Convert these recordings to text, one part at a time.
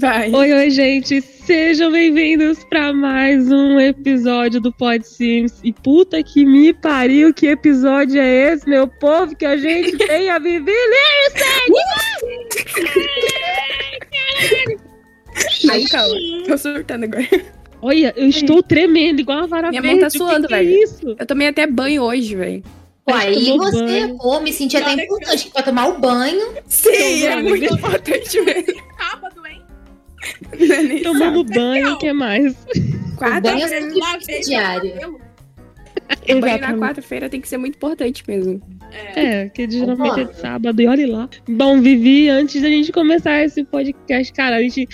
Vai. Oi, oi, gente. Sejam bem-vindos para mais um episódio do Pod Sims. E puta que me pariu, que episódio é esse, meu povo? Que a gente tem a Vivi Ai, calma. Tô surtando agora. Olha, eu estou tremendo, igual uma vara Minha mão tá verde. Suando, que que é velho. isso? Eu tomei até banho hoje, velho. Que e tomou você, banho. pô, me senti até importante pra tomar o banho. Sim, é muito importante mesmo. sábado? Não é Tomando banho, o que mais? Banho é banho sempre Lavei diário. cabelo. na quarta-feira tem que ser muito importante mesmo. É, que geralmente é de sábado, e olhe lá. Bom, Vivi, antes da gente começar esse podcast, cara, a gente,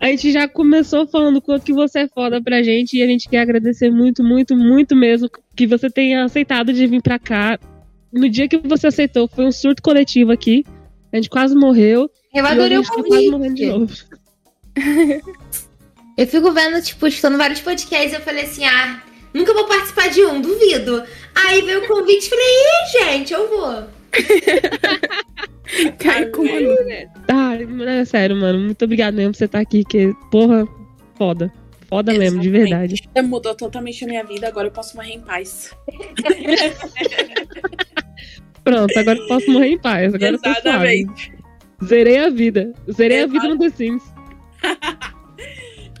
a gente já começou falando quanto que você é foda pra gente e a gente quer agradecer muito, muito, muito mesmo que você tenha aceitado de vir pra cá. No dia que você aceitou, foi um surto coletivo aqui. A gente quase morreu. Eu adorei a o gente tá quase morrendo de convite. Eu fico vendo, tipo, escutando vários podcasts, eu falei assim, ah, nunca vou participar de um, duvido. Aí veio o convite e falei, ih, gente, eu vou. Cai com luva. Ah, é sério, mano. Muito obrigado mesmo por você estar aqui, que, porra, foda. Foda mesmo, de Exatamente. verdade. Mudou totalmente a minha vida, agora eu posso morrer em paz. Pronto, agora eu posso morrer em paz. Agora eu tô suave. Exatamente. Zerei a vida. Zerei a Exato. vida no The Sims.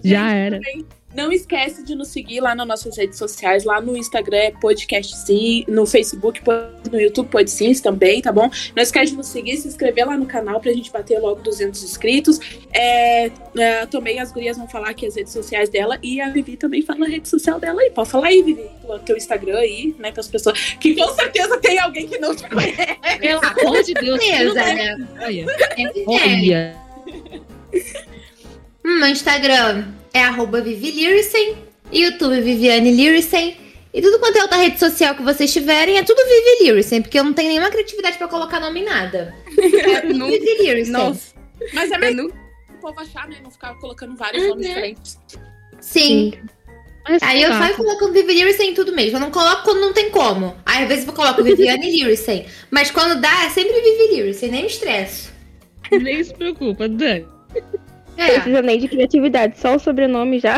Já Gente, era. também Não esquece de nos seguir lá nas nossas redes sociais, lá no Instagram é podcast sim, no Facebook, no YouTube pode sim também, tá bom? Não esquece de nos seguir, se inscrever lá no canal pra gente bater logo 200 inscritos. É, é, também as gurias vão falar aqui as redes sociais dela e a Vivi também fala a rede social dela aí. Pode falar aí, Vivi, o teu Instagram aí, né, as pessoas que com certeza tem alguém que não te conhece. Pelo amor de Deus. Né? Olha. Sempre tem. Olha. Hum, meu Instagram é arroba Vivi YouTube Viviane Lyricen. E tudo quanto é outra rede social que vocês tiverem é tudo Vivi porque eu não tenho nenhuma criatividade pra colocar nome em nada. É tudo Não- Vivi. Nossa, Mas é não... o povo achar, né? Não ficar colocando vários nomes diferentes. Sim. Mas Aí eu saio colocando Vivi Lyricen em tudo mesmo. Eu não coloco quando não tem como. Aí às vezes eu coloco Viviane Lyricen. Mas quando dá, é sempre Vivi Lyricen, nem me estresso. Nem se preocupa, Dani. Não É, precisa nem de criatividade, só o sobrenome já.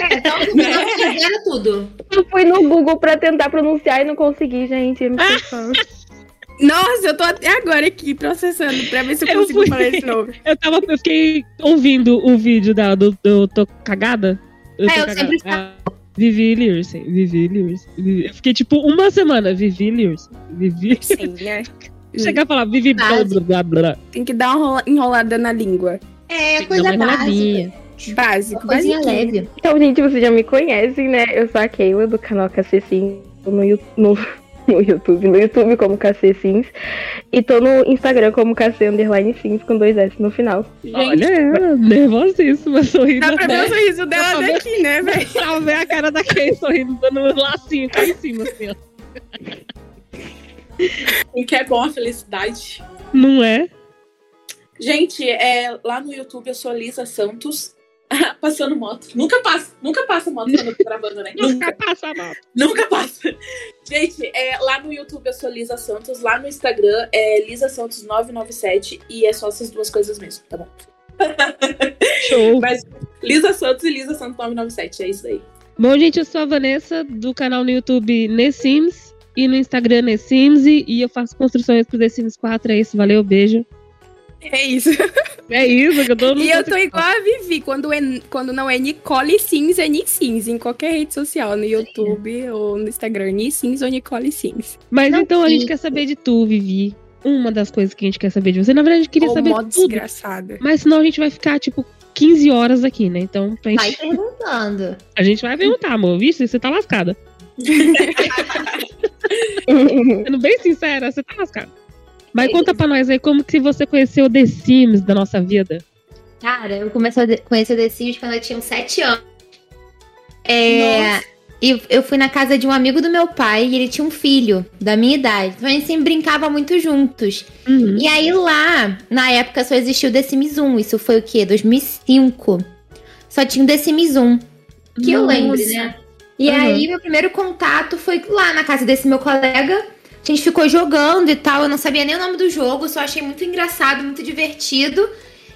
é então não fizeram tudo. Eu fui no Google pra tentar pronunciar e não consegui, gente. Me. Nossa, eu tô até agora aqui processando pra ver se eu Eu consigo fui- falar esse nome. Eu tava, eu fiquei ouvindo o vídeo da, do, do Tô Cagada. Eu É, tô eu cagada. sempre Ah, Vivi Lyricen, Vivi Lyricen. Vivi- Eu fiquei tipo uma semana, Vivi Lyricen, Vivi. Sim, né? Chegar a falar Vivi blá blá blá blá. Tem que dar uma enrola- enrolada na língua. É, coisa uma básica. Básico, coisinha leve. Então, gente, vocês já me conhecem, né? Eu sou a Keila do canal KC Sims no, Yu- no, no YouTube, no YouTube como KC Sims. E tô no Instagram como KC Underline Sims com dois S no final. Olha ela, nervosíssima, sorrindo. Dá pra ver o até. sorriso dela Dá pra ver. daqui, né, velho? Pra ver a cara da Kay sorrindo, dando um lacinho cá em cima, assim, ó. O que é bom a felicidade. Não é? Gente, é, lá no YouTube eu sou Lisa Santos. Passando moto. Nunca passa, nunca passa moto quando eu tô gravando, né? Nunca passa mal. Nunca passa. Gente, é, lá no YouTube eu sou Lisa Santos, lá no Instagram é Lisa Santos 997 e é só essas duas coisas mesmo, tá bom? Show. Mas Lisa Santos e Lisa Santos 997, é isso aí. Bom, gente, eu sou a Vanessa, do canal no YouTube Nessims e no Instagram Nessims, e eu faço construções pro The Sims 4, é isso, valeu, beijo. É isso. É isso que eu tô no E eu tô igual a Vivi, quando, é, quando não é Nicole Sims, é Ni Sims, em qualquer rede social, no YouTube ou no Instagram, Ni Sims ou Nicole Sims. Mas Não, então a gente sim. quer saber de tu, Vivi. Uma das coisas que a gente quer saber de você. Na verdade, a gente queria Ou saber modo tudo. desgraçada. Mas senão a gente vai ficar, tipo, 15 horas aqui, né? Então, pra Vai gente, perguntando. a gente vai perguntar, amor. Vixe, você tá lascada. Sendo bem sincera, você tá lascada. Mas conta pra nós aí como que você conheceu The Sims da nossa vida. Cara, eu comecei a conhecer o The Sims quando eu tinha uns 7 anos. É, e eu fui na casa de um amigo do meu pai e ele tinha um filho da minha idade. Então a gente sempre brincava muito juntos. Uhum. E aí lá, na época só existia o The Sims 1. Isso foi o quê? 2005. Só tinha o The Sims 1. Que eu lembro, Nossa. né? E Uhum. aí, meu primeiro contato foi lá na casa desse meu colega. A gente ficou jogando e tal. Eu não sabia nem o nome do jogo, só achei muito engraçado, muito divertido.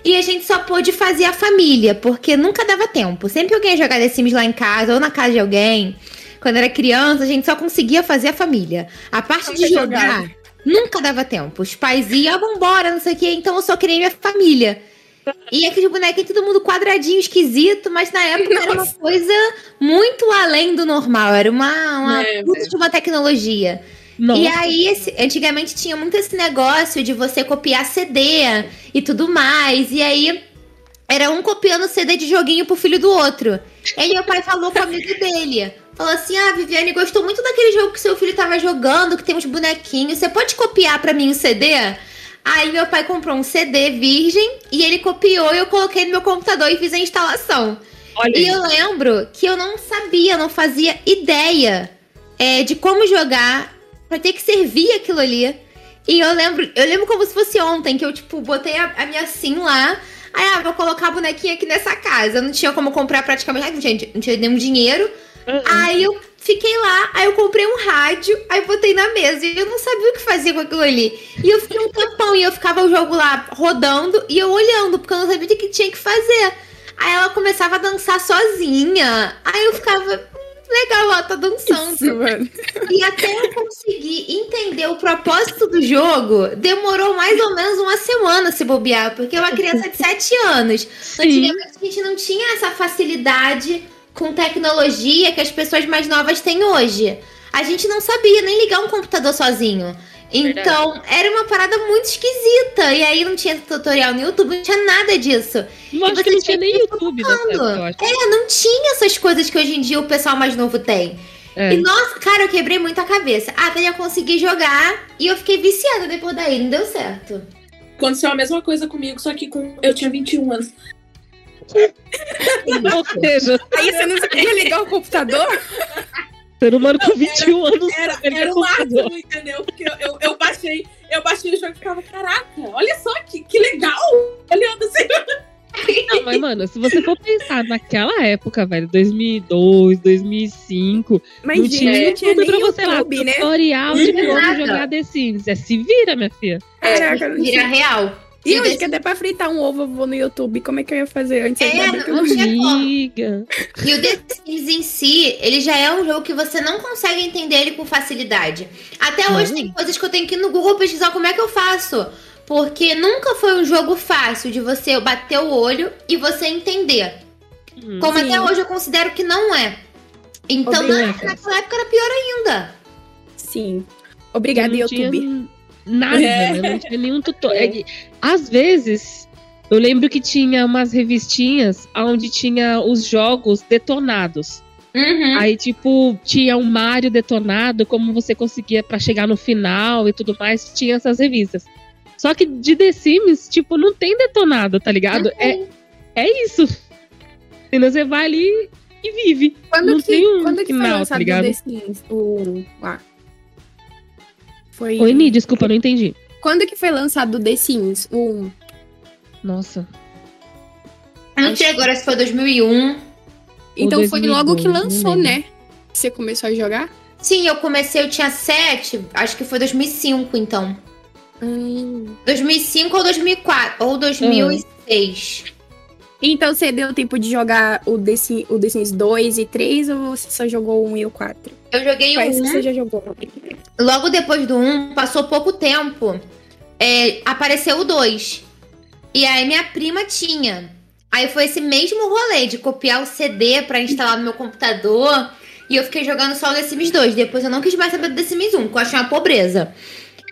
E a gente só pôde fazer a família, porque nunca dava tempo. Sempre alguém ia jogar The Sims lá em casa ou na casa de alguém. Quando era criança, a gente só conseguia fazer a família. A parte de jogar, nunca dava tempo. Os pais iam, ah, vambora, não sei o quê. Então eu só queria minha família. E aqueles bonequinhos, todo mundo quadradinho, esquisito, mas na época era uma coisa muito além do normal. Era uma, uma É, puta de uma tecnologia. Nossa. E aí, esse- antigamente tinha muito esse negócio de você copiar CD e tudo mais. E aí, era um copiando CD de joguinho pro filho do outro. E aí, meu pai falou com o amigo dele. Falou assim: Ah, Viviane, gostou muito daquele jogo que seu filho tava jogando, que tem uns bonequinhos. Você pode copiar pra mim o CD? Aí, meu pai comprou um CD virgem e ele copiou e eu coloquei no meu computador e fiz a instalação. Olha E eu lembro que eu não sabia, não fazia ideia é, de como jogar pra ter que servir aquilo ali. E eu lembro, eu lembro como se fosse ontem, que eu, tipo, botei a, a minha sim lá. Aí, ah, vou colocar a bonequinha aqui nessa casa. Eu não tinha como comprar praticamente, não tinha, não tinha nenhum dinheiro. Uhum. Aí eu fiquei lá, aí eu comprei um rádio, aí botei na mesa e eu não sabia o que fazer com aquilo ali. E eu fiquei um tempão e eu ficava o jogo lá rodando e eu olhando, porque eu não sabia o que tinha que fazer. Aí ela começava a dançar sozinha. Aí eu ficava, "Hum, legal, ela tá dançando. Isso, mano. E até eu conseguir entender o propósito do jogo, demorou mais ou menos uma semana se bobear, porque é uma criança de 7 anos. Sim. Antigamente a gente não tinha essa facilidade com tecnologia que as pessoas mais novas têm hoje. A gente não sabia nem ligar um computador sozinho. Então, era uma parada muito esquisita. E aí não tinha tutorial no YouTube, não tinha nada disso. Eu acho você que não tinha tinha nem YouTube nessa época. É, não tinha essas coisas que hoje em dia o pessoal mais novo tem. É. E nossa, cara, eu quebrei muito a cabeça. Até eu conseguir jogar e eu fiquei viciada depois daí, não deu certo. Aconteceu a mesma coisa comigo, só que com eu tinha 21 anos. Ou seja, Aí você não sabia ligar o computador? ser humano com 21 anos Era, ligar era o máximo, entendeu? Porque eu, eu, eu baixei, eu baixei o jogo e ficava, caraca, olha só que, que legal! Olhando assim. Não, mas, mano, se você for pensar naquela época, velho, 2002, 2005, Mas, não gente, tinha não tinha tudo nem pra você lá, YouTube, né? tutorial de como jogar The Sims. É se vira, minha filha. Caraca, não Vira tinha. real. E E hoje desse- que até pra fritar um ovo eu vou no YouTube, como é que eu ia fazer antes? É, bem que eu não tinha. E o The Sims em si, ele já é um jogo que você não consegue entender ele com facilidade. Até hoje Não. tem coisas que eu tenho que ir no Google pesquisar como é que eu faço. Porque nunca foi um jogo fácil de você bater o olho e você entender. Hum. Como Sim. até hoje eu considero que não é. Então, na, naquela época era pior ainda. Sim. Obrigada, não YouTube. Tinha nada, É. né? não tinha nenhum tutorial. É que, Às vezes, eu lembro que tinha umas revistinhas onde tinha os jogos detonados. Uhum. Aí, tipo, tinha um Mario detonado, como você conseguia pra chegar no final e tudo mais, tinha essas revistas. Só que de The Sims, tipo, não tem detonado, tá ligado? É, é isso. Você vai ali e vive. Quando, Não que, tem um quando que final, tá ligado? The Sims? O... Ah. Foi... Oi, Ni, desculpa, não entendi. Quando que foi lançado o The Sims? O... Nossa. Não sei agora se foi 2001. Então foi logo que 2002, lançou, né? Você começou a jogar? Sim, eu comecei, eu tinha 7, acho que foi 2005 então. Hum. 2005 ou 2004, ou 2006. Então você deu tempo de jogar o The, Sims, o The Sims 2 e 3 ou você só jogou o 1 e o 4? Eu joguei o Quais 1. que você já jogou? Logo depois do 1, passou pouco tempo, é, apareceu o 2. E aí minha prima tinha. Aí foi esse mesmo rolê de copiar o CD pra instalar no meu computador. E eu fiquei jogando só o The Sims 2. Depois eu não quis mais saber do The Sims 1, porque eu achei uma pobreza.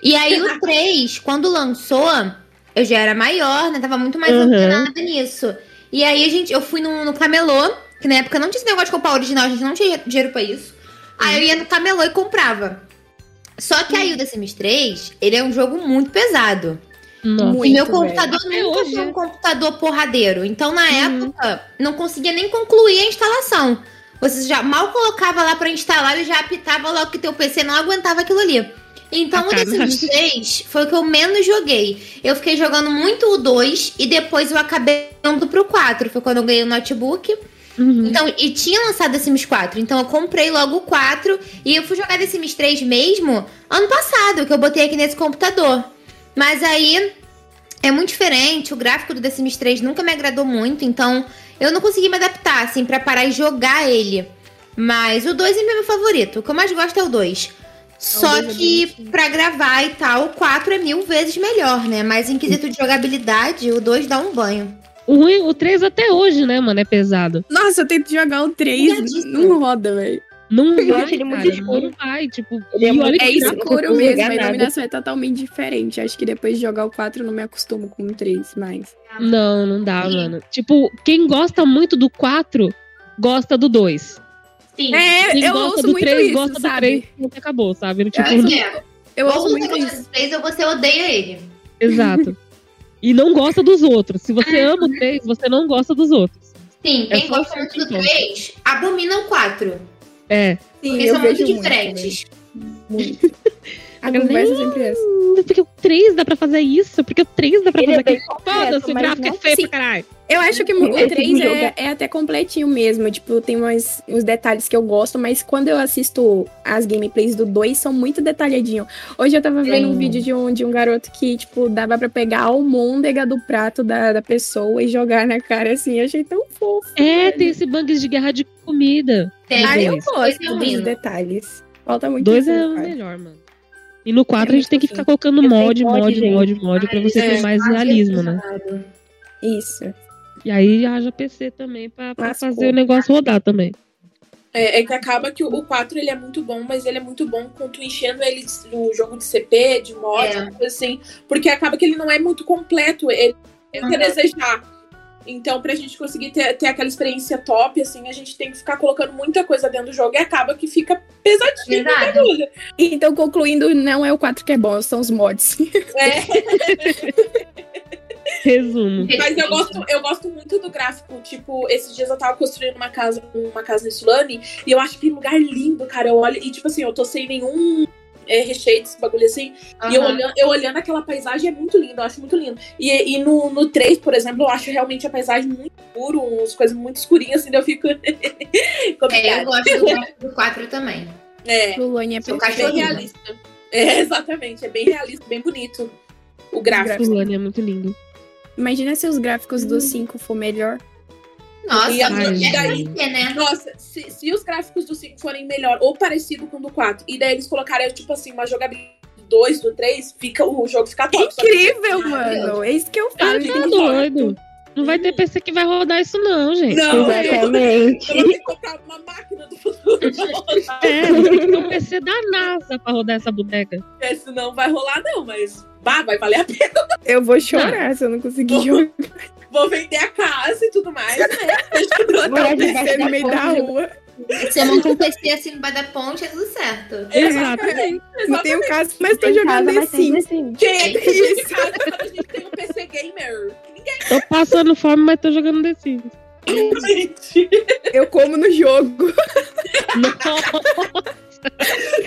E aí o 3, quando lançou, eu já era maior, né? Tava muito mais Uhum. antenada nisso. E aí a gente, eu fui no, no camelô, que na época não tinha esse negócio de comprar original, a gente não tinha dinheiro pra isso. Aí eu ia no camelô e comprava. Só que aí o The Sims 3, ele é um jogo muito pesado. Nossa. E meu velho. computador Até nunca foi é. um computador porradeiro. Então, na Uhum. época, não conseguia nem concluir a instalação. Você já mal colocava lá pra instalar e já apitava logo que teu PC não aguentava aquilo ali. Então, o The Sims. 3 foi o que eu menos joguei. Eu fiquei jogando muito o 2 e depois eu acabei indo pro 4. Foi quando eu ganhei o notebook. Uhum. Então, e tinha lançado The Sims 4, então eu comprei logo o 4 e eu fui jogar The Sims 3 mesmo ano passado, que eu botei aqui nesse computador. Mas aí é muito diferente. O gráfico do The Sims 3 nunca me agradou muito, então eu não consegui me adaptar, assim, pra parar e jogar ele. Mas o 2 é meu favorito. O que eu mais gosto é o 2. Só dois é que pra gravar e tal, o 4 é mil vezes melhor, né? Mas em quesito de jogabilidade, o 2 dá um banho. O ruim, o 3 até hoje, né, mano, é pesado. Nossa, eu tento jogar o 3, Pesadíssimo. não roda, velho. Não Eu vai, acho ele muito cara, escuro. Não vai, tipo... Ele é e muito- É escuro mesmo, a nada. iluminação é totalmente diferente. Acho que depois de jogar o 4 eu não me acostumo com o 3 mais. Não, não dá, Sim. mano. Tipo, quem gosta muito do 4, gosta do 2. Sim. É, Quem eu gosta ouço do muito 3, isso, gosta do sabe? 3, nunca acabou, sabe? Tipo, É, Eu ou ouço você muito gosta isso. do 3 ou você odeia ele. exato. E não gosta dos outros. Se você ama o 3, você não gosta dos outros. Sim, É quem só gosta muito do certo, então. 3, abomina o 4. É. Sim, Porque eu são muito vejo diferentes. Muito. A conversa é sempre essa. Hum, Porque o 3 dá pra fazer isso? Porque o 3 dá pra Ele fazer é aquilo. Foda-se, o gráfico é feio Sim. pra caralho. Eu acho que o Esse 3 jogo é, é até completinho mesmo. Tipo, tem umas, uns detalhes que eu gosto, mas quando eu assisto as gameplays do 2, são muito detalhadinhos. Hoje eu tava vendo um vídeo de um, de um garoto que, tipo, dava pra pegar a almôndega do prato da, da pessoa e jogar na cara assim. Eu achei tão fofo. É, tem esse bugs de guerra de comida. Tem. Ah, Aí eu dois. gosto é dos detalhes. Falta muito Dois isso é no o melhor, mano. E no 4 É a gente tem que ficar colocando mod, mod, mod, mod, mod, pra você É, ter mais realismo, né? Isso. E aí haja PC também pra, fazer o negócio rodar também. É, é que acaba que o, o 4 ele é muito bom, mas ele é muito bom com tu enchendo ele no jogo de CP, de mod, É. assim. Porque acaba que ele não é muito completo, ele tem que Uhum. desejar. Então, pra gente conseguir ter, ter aquela experiência top, assim, a gente tem que ficar colocando muita coisa dentro do jogo e acaba que fica pesadinho bagulho. Então, concluindo, não é o 4 que é bom, são os mods. É, Resumo. mas eu gosto, eu gosto muito do gráfico. Tipo, esses dias eu tava construindo uma casa, uma casa em Sulane, e eu acho que lugar lindo, cara. Eu olho, e tipo assim, eu tô sem nenhum é, recheio desse bagulho assim. E eu olhando, eu olhando aquela paisagem é muito lindo, eu acho muito lindo. E, e no, no 3, por exemplo, eu acho realmente a paisagem muito escura, umas coisas muito escurinhas, assim, daí eu fico. É, eu gosto do gráfico do 4 também. É, O Lone é perfeito. bem realista. É, exatamente, é bem realista, bem bonito. O gráfico. Fulano é muito lindo. Imagina se os gráficos do 5 for melhor. Nossa, E a- mulher e daí? né? Nossa, se, se os gráficos do 5 forem melhor ou parecido com o do 4, e daí eles colocarem, tipo assim, uma jogabilidade do 2, do 3, fica, o jogo fica top. Só que- Incrível, mano. É isso que eu falo. Ah, tá doido. Não vai ter PC que vai rodar isso, não, gente. Não, é, Exatamente. eu vou ter que comprar uma máquina do futuro. É, tem que ter um PC da NASA pra rodar essa bodega. É, senão vai rolar, não, mas bah, vai valer a pena. Eu vou chorar se eu não conseguir jogar Vou vender a casa e tudo mais, né? Debaixo PC no meio da rua. Você monta um PC assim no da ponte, é tudo certo. Exatamente. Não tenho casa, mas tô jogando. The Sims. Quem é É isso. casa a gente tem um PC gamer? Tô passando fome, mas tô jogando The Sims. Gente, Eu como no jogo.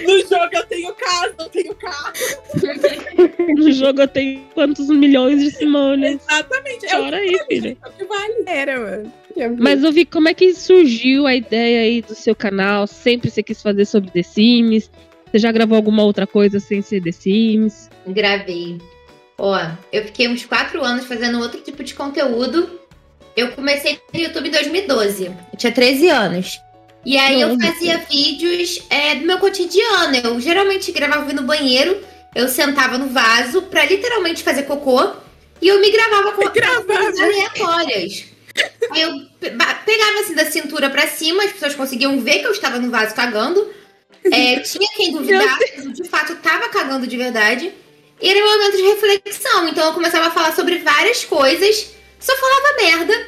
no jogo eu tenho casa, eu tenho carro. No jogo eu tenho quantos milhões de Simone. Exatamente. É o Chora aí, filha. que vale. Era, mano. Mas eu vi como é que surgiu a ideia aí do seu canal. Sempre você quis fazer sobre The Sims. Você já gravou alguma outra coisa sem ser The Sims? Gravei. Ó, eu fiquei uns quatro anos fazendo outro tipo de conteúdo. Eu comecei no YouTube em 2012. Eu tinha 13 anos. E aí eu fazia vídeos é, do meu cotidiano. Eu geralmente gravava no banheiro. Eu sentava no vaso pra literalmente fazer cocô. E eu me gravava com coisas aleatórias. Aí eu pegava assim da cintura pra cima, as pessoas conseguiam ver que eu estava no vaso cagando. É, tinha quem duvidasse, eu, de fato tava cagando de verdade. E era um momento de reflexão. Então eu começava a falar sobre várias coisas, só falava merda.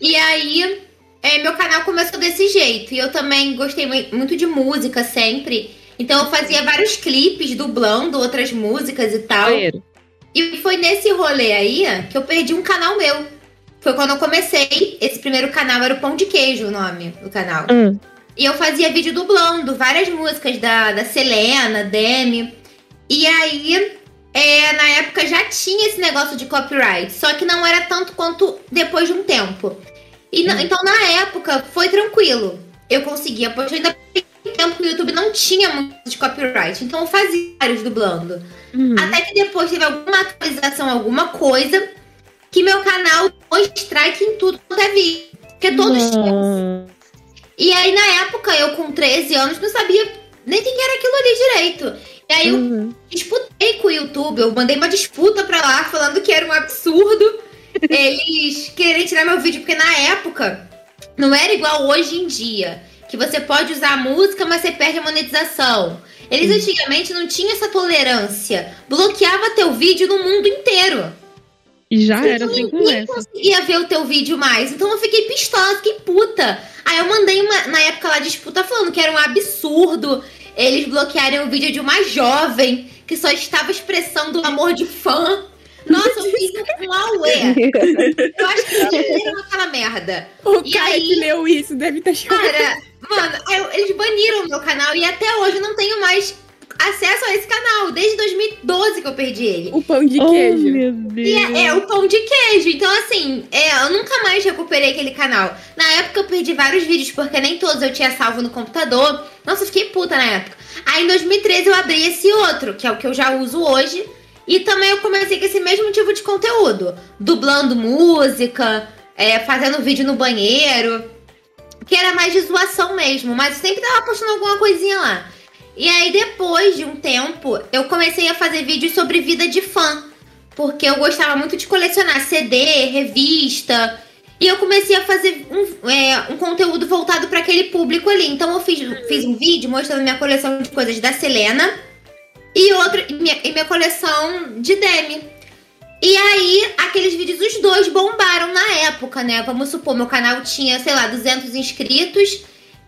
E aí, é, meu canal começou desse jeito. E eu também gostei mui- muito de música sempre. Então eu fazia vários clipes dublando outras músicas e tal. Banheiro. E foi nesse rolê aí que eu perdi um canal meu. Foi quando eu comecei. Esse primeiro canal era o Pão de Queijo, o nome do canal. Ah, E eu fazia vídeo dublando várias músicas da, da Selena, Demi. E aí, é, na época já tinha esse negócio de copyright. Só que não era tanto quanto depois de um tempo. E na- então, na época, foi tranquilo. Eu conseguia, pois eu ainda tempo que o YouTube não tinha muito de copyright, então eu fazia vários dublando. Uhum. Até que depois teve alguma atualização, alguma coisa, que meu canal pôs strike em tudo quanto é vídeo. Porque todos tinham. Nossa. E aí, na época, eu com 13 anos, não sabia nem o que era aquilo ali direito. E aí eu Uhum. disputei com o YouTube, eu mandei uma disputa pra lá, falando que era um absurdo eles querem tirar meu vídeo, porque na época não era igual hoje em dia, que você pode usar a música, mas você perde a monetização. Eles antigamente não tinham essa tolerância. Bloqueava teu vídeo no mundo inteiro. E já era sem Ninguém conversa. conseguia ver o teu vídeo mais. Então eu fiquei pistola, fiquei puta. Aí eu mandei uma, na época lá, disputa falando que era um absurdo eles bloquearem o vídeo de uma jovem que só estava expressando o amor de fã. Nossa, eu fiz um auê. Eu acho que eles viram aquela merda. O E cara aí? que leu isso deve estar chorando. Cara, mano, eu- eles baniram o meu canal e até hoje eu não tenho mais acesso a esse canal. Desde 2012 que eu perdi ele. O pão de Oh, queijo. meu E Deus. é, é o pão de queijo. Então, assim, é, eu nunca mais recuperei aquele canal. Na época eu perdi vários vídeos, porque nem todos eu tinha salvo no computador. Nossa, eu fiquei puta na época. Aí em 2013 eu abri esse outro, que é o que eu já uso hoje. E também eu comecei com esse mesmo tipo de conteúdo. Dublando música, é, fazendo vídeo no banheiro. Que era mais de zoação mesmo, mas sempre tava postando alguma coisinha lá. E aí, depois de um tempo, eu comecei a fazer vídeos sobre vida de fã. Porque eu gostava muito de colecionar CD, revista. E eu comecei a fazer um, é, um conteúdo voltado para aquele público ali. Então eu fiz, fiz um vídeo mostrando minha coleção de coisas da Selena e outro e minha, e minha coleção de Demi. E aí, aqueles vídeos, os dois bombaram na época, né? Vamos supor, meu canal tinha, sei lá, 200 inscritos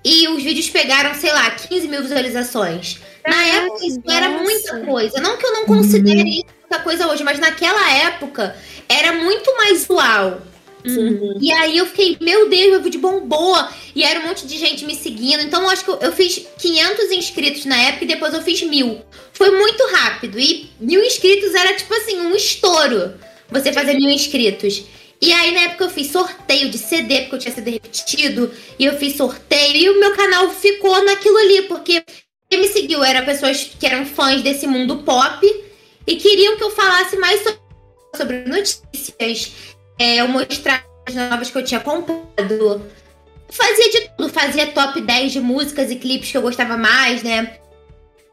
e os vídeos pegaram, sei lá, 15 mil visualizações. Na Caraca, época, isso era nossa. muita coisa. Não que eu não considere isso muita coisa hoje, mas naquela época era muito mais uau. Uhum. E aí eu fiquei, meu Deus, meu vídeo bombou. E era um monte de gente me seguindo. Então eu acho que eu, eu fiz 500 inscritos na época e depois eu fiz mil. Foi muito rápido. E mil inscritos era tipo assim, um estouro. Você fazer mil inscritos. E aí na época eu fiz sorteio de CD, porque eu tinha CD repetido. E eu fiz sorteio. E o meu canal ficou naquilo ali, porque quem me seguiu eram pessoas que eram fãs desse mundo pop. E queriam que eu falasse mais so- sobre notícias. É, eu mostrar as novas que eu tinha comprado. Fazia de tudo, fazia top 10 de músicas e clipes que eu gostava mais, né?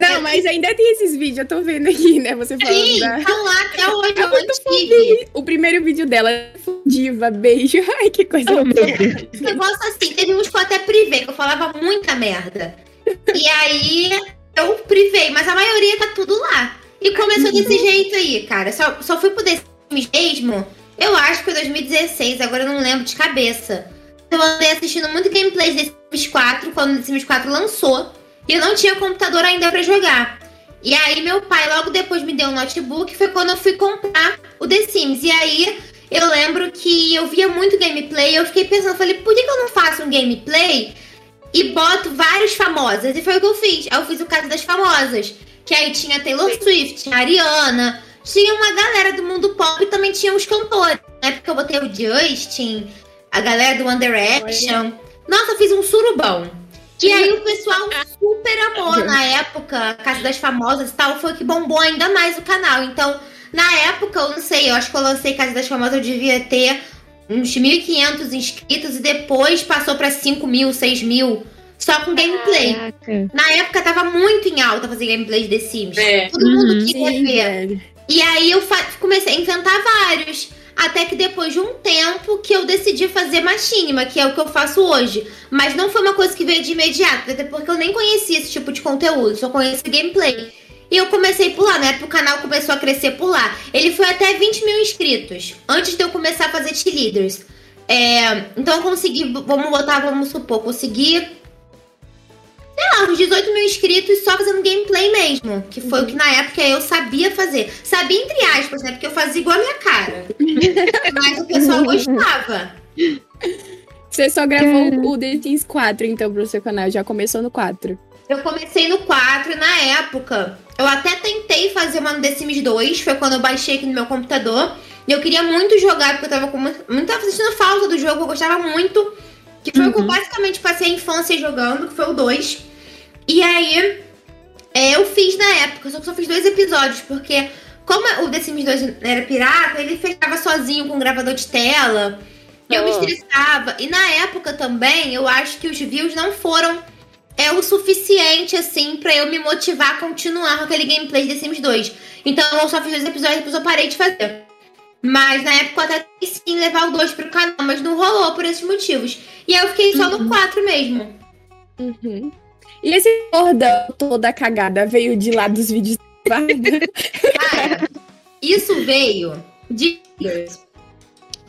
Não, mas ainda tem esses vídeos, eu tô vendo aqui, né? Você falando Sim, da... estão lá até hoje, É eu muito mantive. O primeiro vídeo dela, diva, beijo. Ai, que coisa Oh. Deus. negócio assim, teve uns que eu até privei, que eu falava muita merda. E aí eu privei, mas a maioria tá tudo lá. E começou desse jeito aí, cara. Só, só fui pro The Sims mesmo, eu acho que foi 2016, agora eu não lembro de cabeça. Eu andei assistindo muito gameplay de The Sims 4 quando o The Sims 4 lançou. E eu não tinha computador ainda pra jogar. E aí meu pai logo depois me deu um notebook, foi quando eu fui comprar o The Sims. E aí eu lembro que eu via muito gameplay, eu fiquei pensando, falei, por que, que eu não faço um gameplay e boto vários famosas? E foi o que eu fiz. Aí eu fiz o caso das famosas. Que aí tinha Taylor Swift, tinha Ariana, tinha uma galera do mundo pop e também tinha os cantores. Na época eu botei o Justin, a galera do One Direction. Nossa, eu fiz um surubão. E aí o pessoal super amou na época, a Casa das Famosas e tal, foi o que bombou ainda mais o canal. Então, na época, eu não sei, eu acho que eu lancei Casa das Famosas, eu devia ter uns 1.500 inscritos e depois passou pra 5 mil, 6 mil, só com gameplay. Caraca. Na época tava muito em alta fazer gameplay de The Sims. É. Todo mundo Uhum. queria Sim, ver. E aí eu comecei a inventar vários. Até que depois de um tempo que eu decidi fazer machinima, que é o que eu faço hoje. Mas não foi uma coisa que veio de imediato, até porque eu nem conhecia esse tipo de conteúdo, só conhecia gameplay. E eu comecei por lá, né? Porque o canal começou a crescer por lá. Ele foi até 20 mil inscritos, antes de eu começar a fazer cheerleaders. É, então eu consegui, vamos botar, vamos supor, consegui sei lá, uns 18 mil inscritos só fazendo gameplay mesmo. Que foi o que na época eu sabia fazer. Sabia entre aspas, né? Porque eu fazia igual a minha cara. Mas o pessoal gostava. Você só gravou o The Sims 4, então, pro seu canal. Já começou no 4. Eu comecei no 4 e na época. Eu até tentei fazer uma no The Sims 2, foi quando eu baixei aqui no meu computador. E eu queria muito jogar, porque eu tava com muito. muito tava sentindo falta do jogo, eu gostava muito. Que foi o que eu Uhum. basicamente passei a infância jogando, que foi o 2. E aí, é, eu fiz na época, só que só fiz dois episódios, porque como o The Sims 2 era pirata, ele fechava sozinho com um gravador de tela. E eu me Oh. estressava. E na época também, eu acho que os views não foram é o suficiente, assim, pra eu me motivar a continuar com aquele gameplay de The Sims 2. Então eu só fiz dois episódios e depois eu parei de fazer. Mas na época eu até em levar o 2 pro canal, mas não rolou por esses motivos. E aí eu fiquei só no 4 mesmo. Uhum. E esse bordão toda cagada veio de lá dos vídeos da? Cara, isso veio de.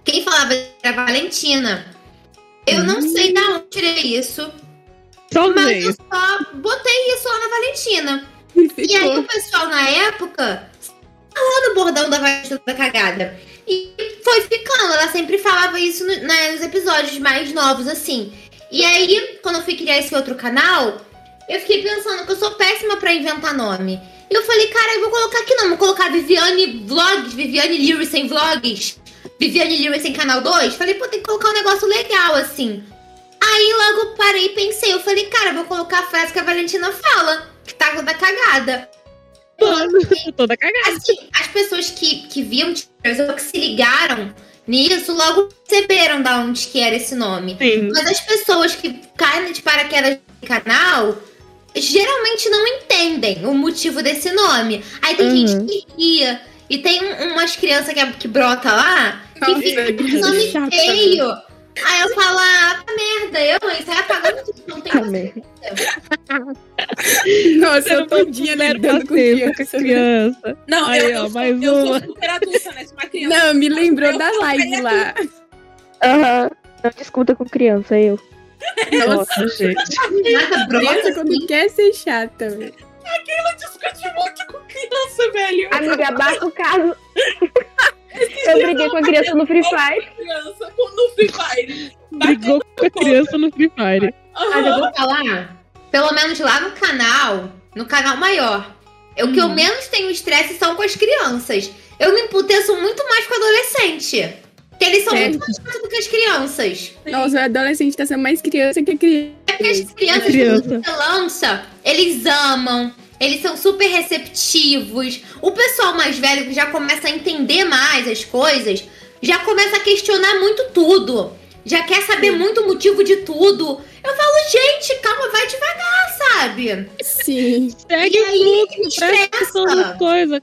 Quem falava era a Valentina. Eu não sei da onde tirei isso, Só mas eu veio. só botei isso lá na Valentina. E aí o pessoal na época falou no bordão da Valentina da cagada. E foi ficando, ela sempre falava isso no- nos episódios mais novos, assim. E aí, quando eu fui criar esse outro canal, eu fiquei pensando que eu sou péssima pra inventar nome. E eu falei, cara, eu vou colocar aqui não, vou colocar Viviane Vlogs, Viviane Lewis Vlogs, Viviane Lewis Canal 2. Falei, pô, tem que colocar um negócio legal, assim. Aí logo parei e pensei, eu falei, cara, eu vou colocar a frase que a Valentina fala, que tá da cagada. Toda cagada. Assim, as pessoas que, que viam que se ligaram nisso, logo perceberam da onde que era esse nome. Sim. Mas as pessoas que caem de paraquedas no canal geralmente não entendem o motivo desse nome. Aí tem Uhum. gente que ria. E tem um- umas crianças que, que brota lá que Nossa, fica com que nome chata, feio. Aí eu falo, ah, tá merda, eu, hein? Sai apagando tudo, não tem merda. Nossa, Eu eu todinha Zero lidando com paciência com criança. criança. Não, Aí, eu, ó, eu, sou, mais eu uma. sou super adulta, né? Uma criança. Não, me lembrou Eu da sou live lá. Aham. Não discuta com criança, eu. Nossa, gente. Nada brota Criança quando assim. quer ser chata, velho. Ela discute muito com criança, velho. Amiga, abafa o caso. Eu briguei com a criança no Free Fire. Criança no Free Fire. Brigou com a criança no Free Fire. Mas eu vou falar, pelo menos lá no canal, no canal maior, o que eu menos tenho estresse são com as crianças. Eu me emputeço muito mais com adolescente. Porque eles são Sério? muito mais chatos do que as crianças. Nossa, o adolescente tá sendo mais criança que criança. É porque as crianças, Criança. quando você lança, eles amam, eles são super receptivos. O pessoal mais velho que já começa a entender mais as coisas, já começa a questionar muito tudo. Já quer saber muito o motivo de tudo. Eu falo, gente, calma, vai devagar, sabe? Sim. Segue E aí, estressa. nas coisas,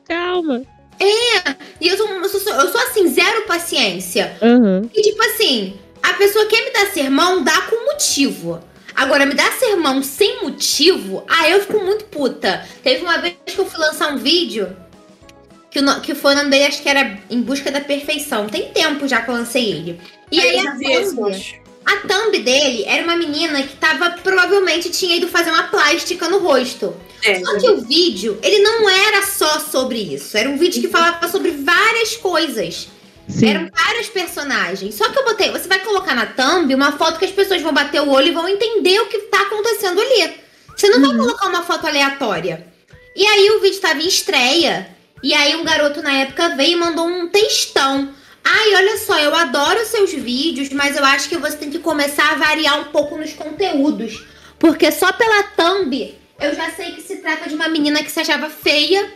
calma. E eu sou, eu sou, eu sou assim, zero paciência. Aham. E tipo assim, a pessoa quer me dar sermão, dá com motivo. Agora, me dar sermão sem motivo, aí eu fico muito puta. Teve uma vez que eu fui lançar um vídeo, que, no- que foi o nome dele, acho que era Em Busca da Perfeição. Tem tempo já que eu lancei ele. E aí, eu já a thumb, a thumb dele era uma menina que tava, provavelmente tinha ido fazer uma plástica no rosto. É, Só que o vídeo, ele não era só sobre isso. Era um vídeo que falava sobre várias coisas. Sim. Eram vários personagens. Só que eu botei, você vai colocar na thumb uma foto que as pessoas vão bater o olho e vão entender o que tá acontecendo ali. Você não vai colocar uma foto aleatória. E aí o vídeo tava em estreia. E aí um garoto na época veio e mandou um textão. Ai, olha só, eu adoro seus vídeos, mas eu acho que você tem que começar a variar um pouco nos conteúdos. Porque só pela thumb eu já sei que se trata de uma menina que se achava feia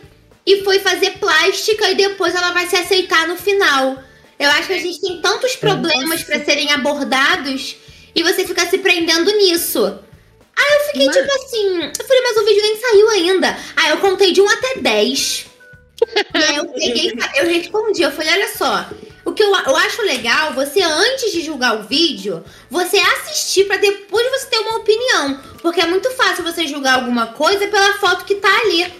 e foi fazer plástica e depois ela vai se aceitar no final. Eu acho que a gente tem tantos problemas pra serem abordados e você fica se prendendo nisso. Aí eu fiquei Mas- tipo assim, eu falei, mas o vídeo nem saiu ainda. Aí eu contei de 1 até 10. e aí eu peguei, eu respondi, eu falei, olha só, o que eu, eu acho legal, você antes de julgar o vídeo, você assistir pra depois você ter uma opinião. Porque é muito fácil você julgar alguma coisa pela foto que tá ali.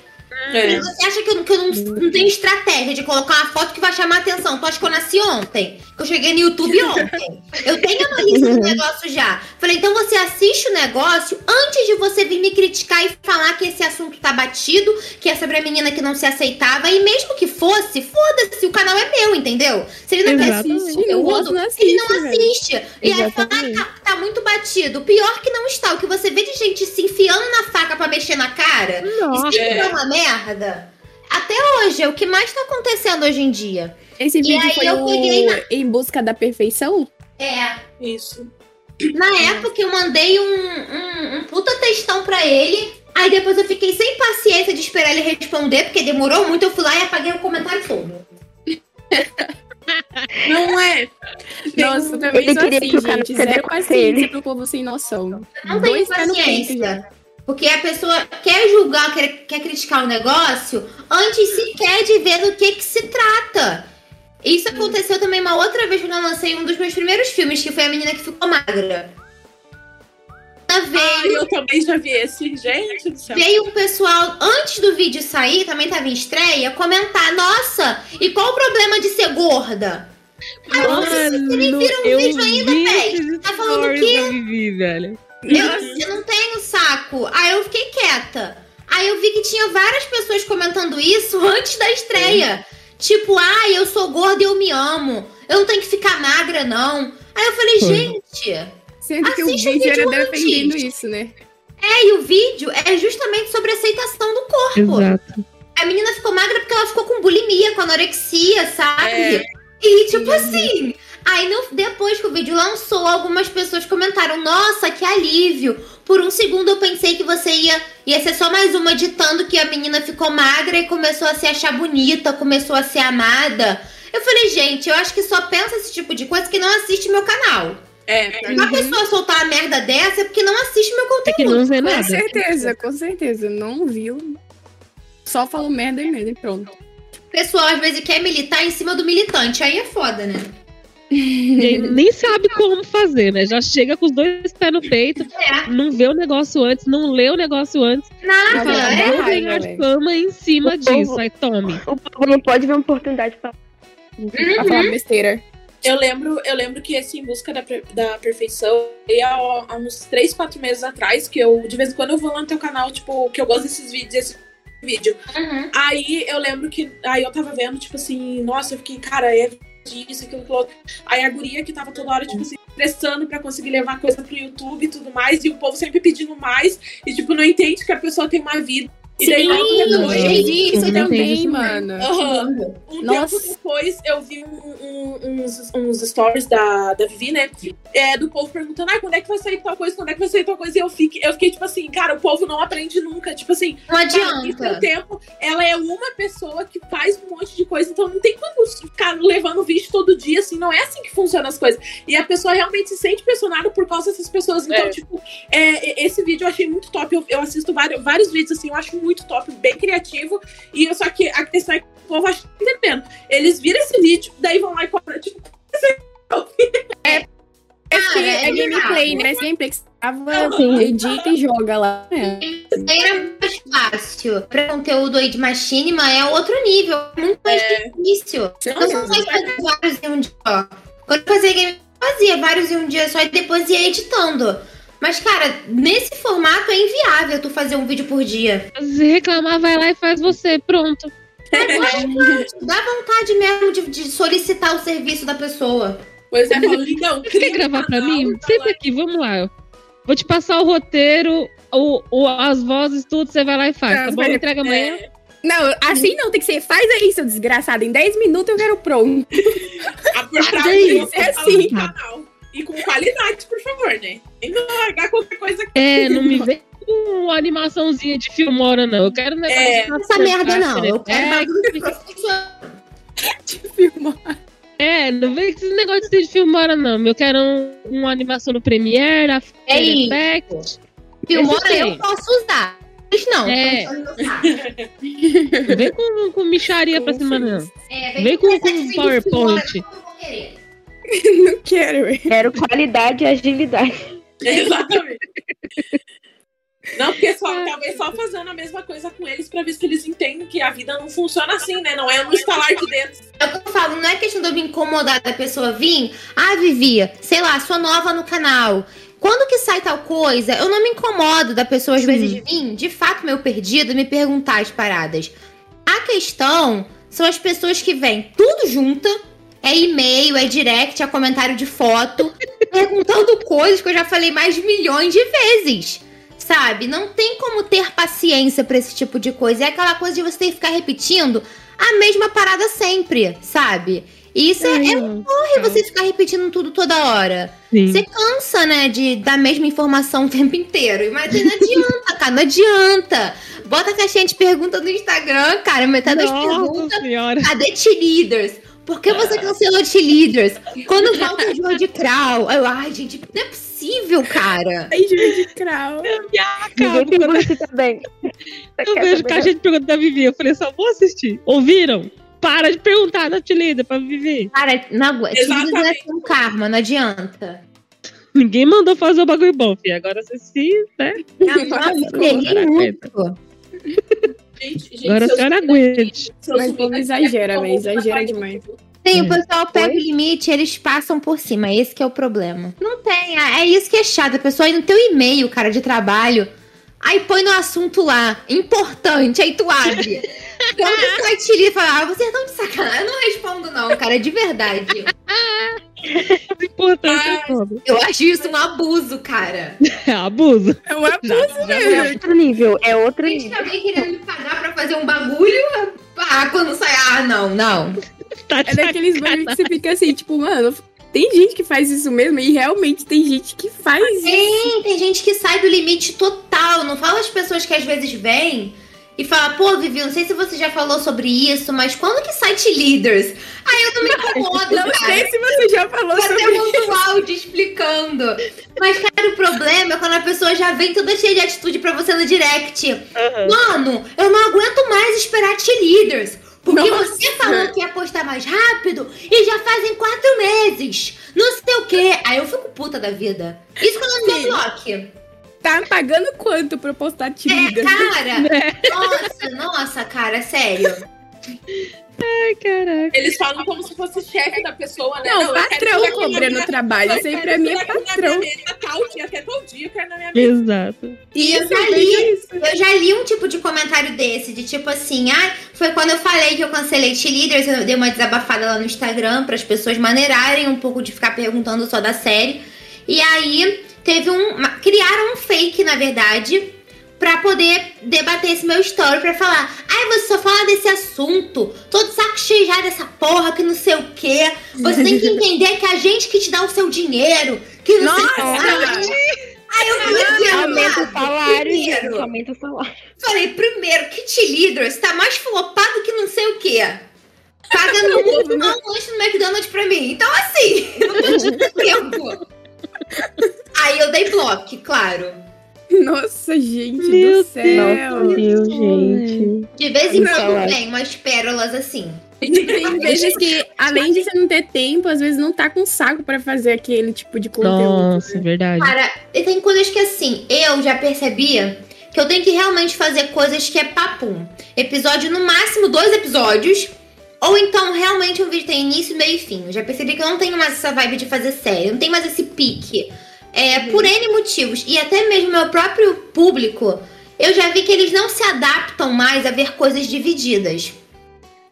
É. Você acha que eu, que eu não, não tenho estratégia de colocar uma foto que vai chamar atenção? Tu acha que eu nasci ontem? Que eu cheguei no YouTube ontem? Eu tenho uma lista de negócio já. Falei, então você assiste o negócio antes de você vir me criticar e falar que esse assunto tá batido, que é sobre a menina que não se aceitava. E mesmo que fosse, foda-se, o canal é meu, entendeu? Se ele não quer Exatamente. assistir Assiste, não ele não assiste, velho. E aí fala, Exatamente. ah, tá, tá muito batido. Pior que não está. O que você vê de gente se enfiando na faca pra mexer na cara. Nossa. Isso É. é uma merda. Até hoje, é o que mais tá acontecendo hoje em dia. Esse E vídeo aí foi eu o na- Em Busca da Perfeição? É. Isso. Na época eu mandei um, um, um puta textão pra ele. Aí depois eu fiquei sem paciência de esperar ele responder, porque demorou muito, eu fui lá e apaguei o comentário todo. Não é? Nossa, eu também queria assim, que o cara gente. Zero paciência ele. pro povo sem noção. Não tenho já. paciência. Porque a pessoa quer julgar, quer, quer criticar o negócio antes sequer de ver do que, que se trata. Isso aconteceu também uma outra vez quando eu lancei um dos meus primeiros filmes, que foi a menina que ficou magra. Veio, eu também já vi esse. Gente do céu. veio um pessoal, antes do vídeo sair, também tava em estreia, comentar: Nossa, e qual o problema de ser gorda? Ai, vocês nem viram o eu vídeo ainda, vi esses Tá falando o quê? da Vivi, velho. Eu, eu não tenho saco. Aí eu fiquei quieta. Aí eu vi que tinha várias pessoas comentando isso antes da estreia. Tipo, ai, eu sou gorda e eu me amo. Eu não tenho que ficar magra, não. Aí eu falei, gente. Sendo que o vídeo era defendendo isso, né? É, e o vídeo é justamente sobre aceitação do corpo. Exato. A menina ficou magra porque ela ficou com bulimia, com anorexia, sabe? É. E tipo assim. Aí no- depois que o vídeo lançou, algumas pessoas comentaram: Nossa, que alívio! Por um segundo eu pensei que você ia, ia ser só mais uma ditando que a menina ficou magra e começou a se achar bonita, começou a ser amada. Eu falei, gente, eu acho que só pensa esse tipo de coisa que não assiste meu canal. É, Se a pessoa soltar uma merda dessa é porque não assiste meu É que conteúdo. não vê Com nada. certeza, com certeza. Não viu. Só falou merda e merda e pronto. O pessoal às vezes quer militar em cima do militante, aí é foda, né? E aí nem sabe como fazer, né? Já chega com os dois pés no peito, É. não vê o negócio antes, não lê o negócio antes. Nada, Fala, é vou ganhar velho. fama em cima O povo- disso. Aí tome. O povo não pode ver uma oportunidade pra. Pra falar besteira. Eu lembro, eu lembro que esse Em Busca da, da Perfeição, e há, há uns 3, 4 meses atrás, que eu, de vez em quando, eu vou lá no teu canal, tipo, que eu gosto desses vídeos, esse vídeo. Uhum. Aí eu lembro que. Aí eu tava vendo, tipo assim, nossa, eu fiquei, cara, é disso, aquilo, aquilo outro. Aí a guria que tava toda hora, tipo assim, prestando pra conseguir levar coisa pro YouTube e tudo mais, e o povo sempre pedindo mais, e tipo, não entende que a pessoa tem uma vida. E daí, Sim, um, eu entendi isso Eu também, isso mano. Aham. Um Nossa. tempo depois eu vi um- um- uns, uns stories da, da Vivi, né? É, do povo perguntando, ah, quando é que vai sair tal coisa, quando é que vai sair tal coisa? E eu fiquei, eu fiquei tipo assim, cara, o povo não aprende nunca. Tipo assim, Não e adianta. o tempo, ela é uma pessoa que faz um monte de coisa, então não tem como ficar levando vídeo todo dia, assim, não é assim que funcionam as coisas. E a pessoa realmente se sente pressionada por causa dessas pessoas. Então, É. tipo, é, esse vídeo eu achei muito top. Eu, eu assisto vários, vários vídeos, assim, eu acho muito top, bem criativo. E eu, só que a questão é que o povo acha que tá entendendo. Eles viram esse vídeo, daí vão lá e cobram, tipo, É que Cara, é, é gameplay, né? Esse gameplay que você tava, edita e joga lá. É. Isso aí era mais fácil. Pra conteúdo aí de machinima é outro nível. é Muito mais difícil. Eu não consegue fazer vários em um dia só. Quando eu fazia game, eu fazia vários em um dia só e depois ia editando. Mas, cara, nesse formato é inviável tu fazer um vídeo por dia. Se reclamar, vai lá e faz você. Pronto. Dá vontade mesmo de, de solicitar o serviço da pessoa. Pois é, falo, então, Você quer gravar pra mim? Senta aqui, vamos lá. Eu Vou te passar o roteiro, o, o- as vozes, tudo, você vai lá e faz, Não, tá bom? mas- Entrega amanhã. É, Não, assim não, tem que ser. Faz aí, seu desgraçado. Em 10 minutos eu quero pronto. a é é assim. canal. E com qualidade, por favor, né? E não largar qualquer coisa aqui. É, não me vem com uma animaçãozinha de filmora, não. Eu quero um negócio É, que Essa merda não. Eu quero É, bagulho profissional. É, não vem com esse negócio de filmora, não. Eu quero um, uma animação no Premiere, After É. Effects. Filmora eu posso usar. Mas não. É. Não vem com, com micharia pra cima, não. É, Vem com- essa com de vídeo PowerPoint. Filmora, eu não quero. Quero qualidade e agilidade. Exatamente. Não, porque só, talvez só fazendo a mesma coisa com eles pra ver se eles entendem que a vida não funciona assim, né? Não é no estalar de dedos. É o que eu falo, não é questão de eu me incomodar da pessoa vir. Ah, Vivi, sei lá, sou nova no canal. Quando que sai tal coisa, eu não me incomodo da pessoa às vezes vir, de fato, meu perdido, me perguntar as paradas. A questão são as pessoas que vêm tudo junta, é e-mail, é direct, é comentário de foto, perguntando coisas que eu já falei mais de milhões de vezes. sabe? Não tem como ter paciência pra esse tipo de coisa. É aquela coisa de você ter que ficar repetindo a mesma parada sempre, sabe? E isso é, é porre você ficar repetindo tudo toda hora. Sim. Você cansa, né, de dar a mesma informação o tempo inteiro. Mas não adianta, cara, não adianta. Bota a caixinha de pergunta no Instagram, cara, metade das Nossa perguntas. senhora. Cadê T-Leaders? Por que você cancelou T-Leaders? Quando volta o Jorge Krau? Eu, ai, gente, não é possível, cara. Aí de crau. Me Ninguém acabo pegou quando esse também. Eu vejo saber? caixa de pergunta da Vivi. Eu falei, só vou assistir. Ouviram? Para de perguntar na Tilida pra Vivi. Cara, não aguento. T-Leaders é um karma, não adianta. Ninguém mandou fazer o bagulho bom, filho. Agora você se, né? Nossa, eu peguei Agora muito. Gente, gente, Agora a senhora aguente. Mas o povo exagera, velho, exagera demais. Sim, É. o pessoal pega Oi? o limite, eles passam por cima. Esse que é o problema. Não tem. É é isso que é chato. A pessoa aí no teu e-mail, cara, de trabalho. Aí põe no assunto lá, importante, aí tu abre. Quando tu vai tirar e fala, ah, vocês estão de sacanagem. Eu não respondo, não, cara, de verdade. Importante foda. Eu acho isso um abuso, cara. É abuso. É um abuso, Já, já velho. É outro nível, é outro Gente, nível. alguém querendo me pagar pra fazer um bagulho, ah, quando sai, ah, não, não. tá É daqueles bagulho que você fica assim, tipo, mano, tem gente que faz isso mesmo e realmente tem gente que faz isso. Tem, tem gente que sai do limite total. Não fala as pessoas que às vezes vêm e fala, pô, Vivi, não sei se você já falou sobre isso, mas quando que site leaders? Aí eu não me incomodo, Não cara. sei se você já falou Eu sobre um áudio explicando. Mas, cara, o problema é quando a pessoa já vem toda cheia de atitude pra você no direct. Mano, eu não aguento mais esperar leaders. Porque Nossa. você falou que ia postar mais rápido e já fazem quatro meses. Não sei o quê. Aí eu fico puta da vida. Isso quando eu não dou bloco. Tá pagando quanto pra postar É, Tilida? cara. Nossa, nossa, cara, sério. Ai, caraca. Eles falam como se fosse chefe da pessoa, né? Não, quero patrão cobrando minha- trabalho. Isso aí pra mim é patrão. até dia, eu na minha mesa. Exato. E eu já li, eu já li um tipo de comentário desse, de tipo assim, ah, foi quando eu falei que eu cancelei T-Leaders, eu dei uma desabafada lá no Instagram para as pessoas maneirarem um pouco de ficar perguntando só da série. E aí teve um. criaram um fake, na verdade, pra poder debater esse meu story, pra falar, ai, você só fala desse assunto, tô de saco cheio já dessa porra, que não sei o quê. Você tem que entender que é a gente que te dá o seu dinheiro, que não sei o. Nossa! Aí eu falei, Aumenta o "Viado, salário, primeiro." gente. Aumenta o salário. Falei, primeiro, Kit Leaders tá mais flopado que não sei o quê. Pagando muito mal um lanche no McDonald's pra mim. Então, assim, eu não tô tempo. Aí eu dei bloco, claro. Nossa, gente Meu do céu. Nossa, Deus, gente. De vez em quando tem umas pérolas assim. Tem vezes que, além de você não ter tempo, às vezes não tá com saco pra fazer aquele tipo de conteúdo. Nossa, verdade. Cara, e tem coisas que assim, eu já percebia que eu tenho que realmente fazer coisas que é papum. Episódio, no máximo, dois episódios. Ou então, realmente, um vídeo tem início, meio e fim. Eu já percebi que eu não tenho mais essa vibe de fazer série. Eu não tenho mais esse pique. É, por N motivos. E até mesmo meu próprio público, eu já vi que eles não se adaptam mais a ver coisas divididas.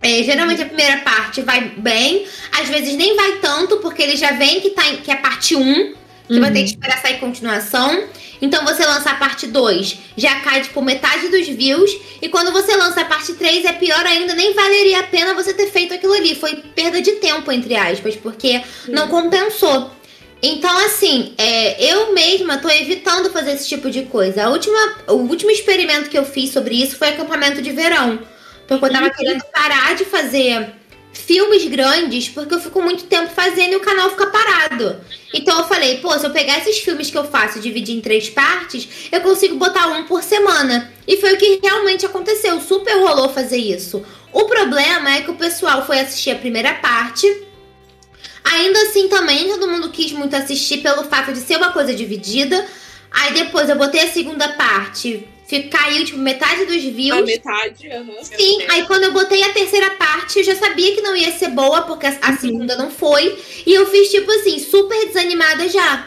É, geralmente a primeira parte vai bem, às vezes nem vai tanto, porque eles já veem que, tá em- que é parte 1, que vai ter que esperar sair continuação. Então você lança a parte 2, já cai tipo metade dos views. E quando você lança a parte 3, é pior ainda, nem valeria a pena você ter feito aquilo ali. Foi perda de tempo, entre aspas, porque não compensou. Então, assim, é, eu mesma tô evitando fazer esse tipo de coisa. A última, o último experimento que eu fiz sobre isso foi acampamento de verão. Porque eu tava querendo parar de fazer filmes grandes, porque eu fico muito tempo fazendo e o canal fica parado. Então eu falei, pô, se eu pegar esses filmes que eu faço e dividir em três partes, eu consigo botar um por semana. E foi o que realmente aconteceu. Super rolou fazer isso. O problema é que o pessoal foi assistir a primeira parte. Ainda assim, também todo mundo quis muito assistir pelo fato de ser uma coisa dividida. Aí depois eu botei a segunda parte, caiu tipo metade dos views. A metade, aham. Sim, aí quando eu botei a terceira parte, eu já sabia que não ia ser boa, porque a, a segunda não foi. E eu fiz, tipo assim, super desanimada já.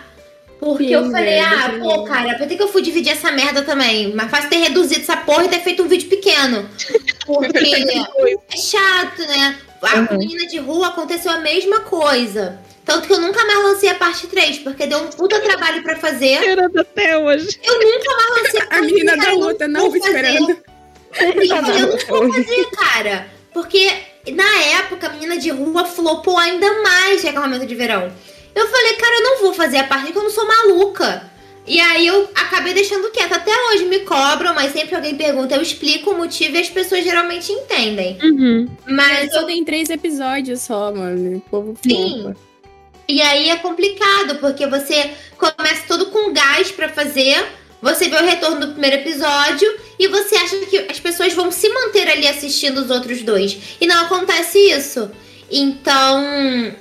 Porque Sim, eu falei, velho, ah, pô, cara, por que que eu fui dividir essa merda também? Mas fácil ter reduzido essa porra e ter feito um vídeo pequeno. Porque é chato, né? A Uhum. menina de rua aconteceu a mesma coisa. Tanto que eu nunca mais lancei a parte 3, porque deu um puta trabalho pra fazer. Esperando até hoje. Eu nunca mais lancei a parte A menina 3, da luta, não não, esperando. E eu falei, eu não vou fazer, cara. Porque na época a menina de rua flopou ainda mais que acampamento de verão. Eu falei, cara, eu não vou fazer a parte que eu não sou maluca. E aí eu acabei deixando quieto. Até hoje me cobram, mas sempre alguém pergunta, eu explico o motivo e as pessoas geralmente entendem. Uhum. Mas Só tem três episódios só, mano. O povo Sim. fofa. E aí é complicado, porque você começa todo com gás pra fazer, você vê o retorno do primeiro episódio e você acha que as pessoas vão se manter ali assistindo os outros dois. E não acontece isso. Então,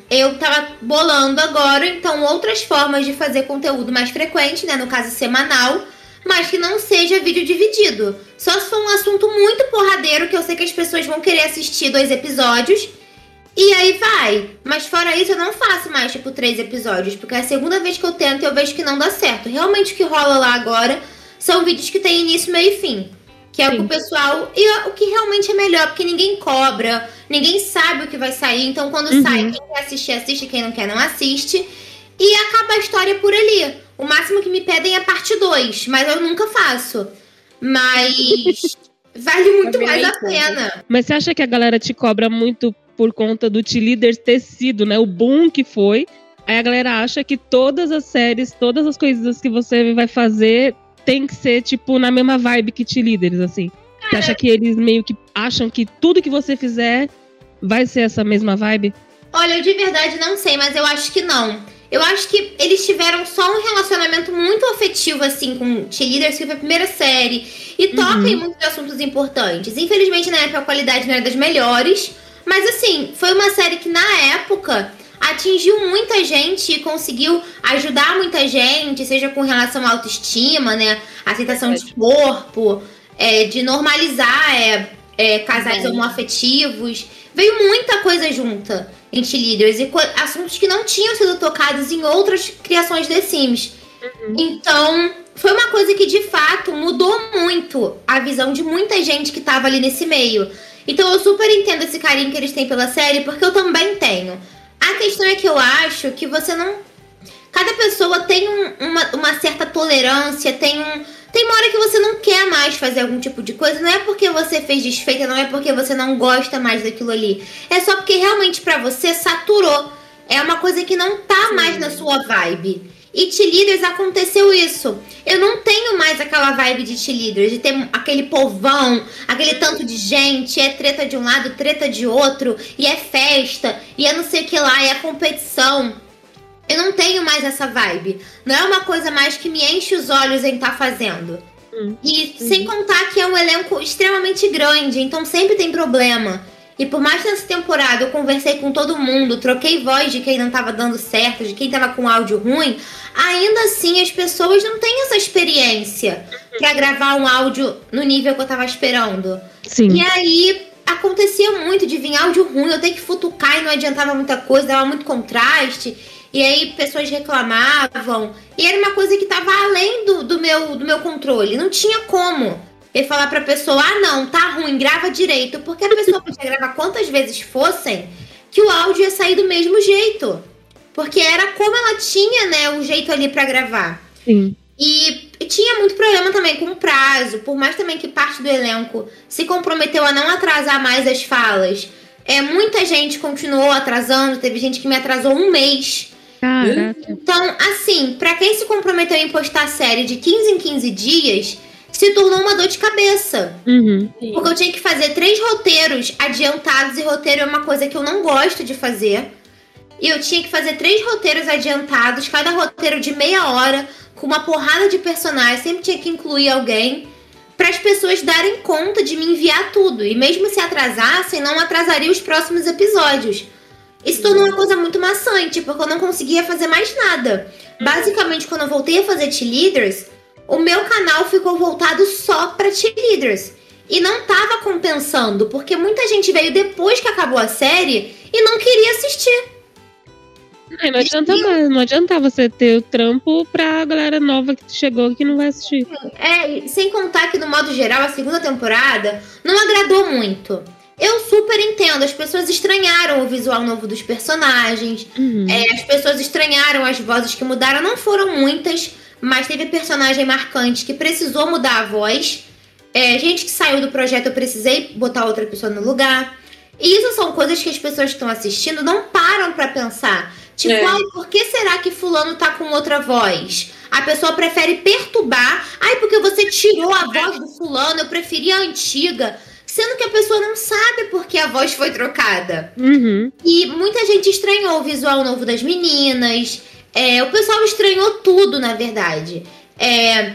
eu tava bolando agora, então, outras formas de fazer conteúdo mais frequente, né? No caso, semanal, mas que não seja vídeo dividido. Só se for um assunto muito porradeiro, que eu sei que as pessoas vão querer assistir dois episódios. E aí vai. Mas fora isso, eu não faço mais, tipo, três episódios. Porque é a segunda vez que eu tento e eu vejo que não dá certo. Realmente o que rola lá agora são vídeos que tem início, meio e fim. Que é o que Sim. o pessoal. E é o que realmente é melhor, porque ninguém cobra, ninguém sabe o que vai sair. Então, quando Uhum. sai, quem quer assistir, assiste, quem não quer, não assiste. E acaba a história por ali. O máximo que me pedem é parte 2, mas eu nunca faço. Mas vale muito Vai mais a pena. Mas você acha que a galera te cobra muito por conta do T-Leader ter sido, né? O boom que foi. Aí a galera acha que todas as séries, todas as coisas que você vai fazer tem que ser, tipo, na mesma vibe que T-Leaders, assim. Você acha que eles meio que acham que tudo que você fizer vai ser essa mesma vibe? Olha, eu de verdade não sei, mas eu acho que não. Eu acho que eles tiveram só um relacionamento muito afetivo, assim, com Cheerleaders, que foi a primeira série. E toca Uhum. em muitos assuntos importantes. Infelizmente, na época, a qualidade não era das melhores. Mas, assim, foi uma série que, na época, atingiu muita gente e conseguiu ajudar muita gente, seja com relação à autoestima, né? Aceitação de corpo, é, de normalizar é, é, casais homoafetivos. Veio muita coisa junta em Leaders e assuntos que não tinham sido tocados em outras criações de Sims. Então, foi uma coisa que de fato mudou muito a visão de muita gente que tava ali nesse meio. Então, eu super entendo esse carinho que eles têm pela série, porque eu também tenho. A questão é que eu acho que você não. Cada pessoa tem um- uma, uma certa tolerância, tem um. Tem uma hora que você não quer mais fazer algum tipo de coisa. Não é porque você fez desfeita, não é porque você não gosta mais daquilo ali. É só porque realmente pra você saturou. É uma coisa que não tá mais na sua vibe. E T-Leaders aconteceu isso. Eu não tenho mais aquela vibe de T-Leaders, de ter aquele povão, aquele tanto de gente, é treta de um lado, treta de outro, e é festa, e é não sei o que lá, e é competição. Eu não tenho mais essa vibe. Não é uma coisa mais que me enche os olhos em estar fazendo. Hum. E sem contar que é um elenco extremamente grande, então sempre tem problema. E por mais que nessa temporada eu conversei com todo mundo, troquei voz de quem não tava dando certo, de quem tava com áudio ruim, ainda assim as pessoas não têm essa experiência pra gravar um áudio no nível que eu tava esperando. Sim. E aí acontecia muito de vir áudio ruim, eu ter que futucar e não adiantava muita coisa, dava muito contraste. E aí pessoas reclamavam. E era uma coisa que tava além do, do, meu, do meu controle. Não tinha como eu falar pra pessoa, ah não, tá ruim, grava direito. Porque a pessoa podia gravar quantas vezes fossem que o áudio ia sair do mesmo jeito. Porque era como ela tinha, né, o jeito ali pra gravar. Sim. E tinha muito problema também com o prazo, por mais também que parte do elenco se comprometeu a não atrasar mais as falas. É, muita gente continuou atrasando, teve gente que me atrasou um mês. Caraca. Então, assim, pra quem se comprometeu em postar série de 15 em 15 dias, se tornou uma dor de cabeça. Uhum. Porque eu tinha que fazer três roteiros adiantados, e roteiro é uma coisa que eu não gosto de fazer. E eu tinha que fazer três roteiros adiantados, cada roteiro de meia hora, com uma porrada de personagens, sempre tinha que incluir alguém, para as pessoas darem conta de me enviar tudo. E mesmo se atrasassem, não atrasaria os próximos episódios. Isso tornou uma coisa muito maçante, porque eu não conseguia fazer mais nada. Basicamente, quando eu voltei a fazer T-Leaders, o meu canal ficou voltado só para T-Leaders. E não tava compensando, porque muita gente veio depois que acabou a série e não queria assistir. Não adianta mais, não adianta você ter o trampo pra galera nova que chegou que não vai assistir. É, sem contar que no modo geral a segunda temporada não agradou muito. Eu super entendo, as pessoas estranharam o visual novo dos personagens, Uhum. é, as pessoas estranharam as vozes que mudaram, não foram muitas, mas teve personagem marcante que precisou mudar a voz. É, gente que saiu do projeto, eu precisei botar outra pessoa no lugar. E isso são coisas que as pessoas que estão assistindo não param pra pensar. Tipo, É. ai, por que será que fulano tá com outra voz? A pessoa prefere perturbar. Ai, porque você tirou a voz do fulano, eu preferia a antiga. Sendo que a pessoa não sabe por que a voz foi trocada. Uhum. E muita gente estranhou o visual novo das meninas. É, o pessoal estranhou tudo, na verdade. É,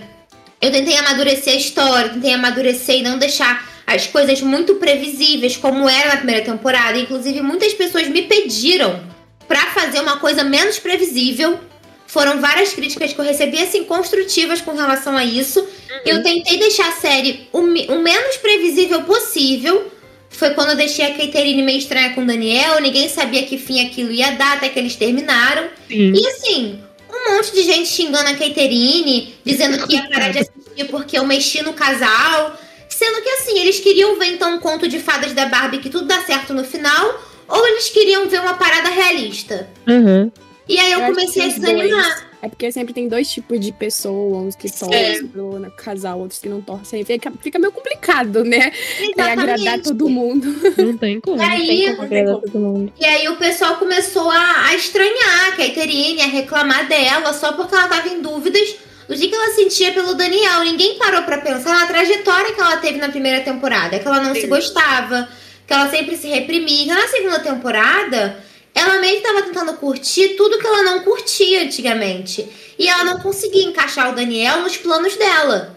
eu tentei amadurecer a história, tentei amadurecer e não deixar as coisas muito previsíveis, como era na primeira temporada. Inclusive, muitas pessoas me pediram pra fazer uma coisa menos previsível. Foram várias críticas que eu recebi, assim, construtivas com relação a isso. Eu tentei deixar a série o, o menos previsível possível. Foi quando eu deixei a Caterine meio estranha com o Daniel. Ninguém sabia que fim aquilo ia dar, até que eles terminaram. Sim. E assim, um monte de gente xingando a Caterine, dizendo que ia parar de assistir porque eu mexi no casal. Sendo que assim, eles queriam ver então um conto de fadas da Barbie que tudo dá certo no final, ou eles queriam ver uma parada realista. Uhum. E aí eu, Eu comecei a desanimar. É porque sempre tem dois tipos de pessoas, uns que torcem pro casal, outros que não torcem. Fica, fica meio complicado, né? É agradar todo mundo. Não tem como. E aí, Como agradar todo mundo. E aí o pessoal começou a, a estranhar a Caterine, a reclamar dela, só porque ela tava em dúvidas do que, que ela sentia pelo Daniel. Ninguém parou pra pensar na trajetória que ela teve na primeira temporada, que ela não se gostava, que ela sempre se reprimia. Na segunda temporada, ela meio que tava tentando curtir tudo que ela não curtia antigamente. E ela não conseguia encaixar o Daniel nos planos dela.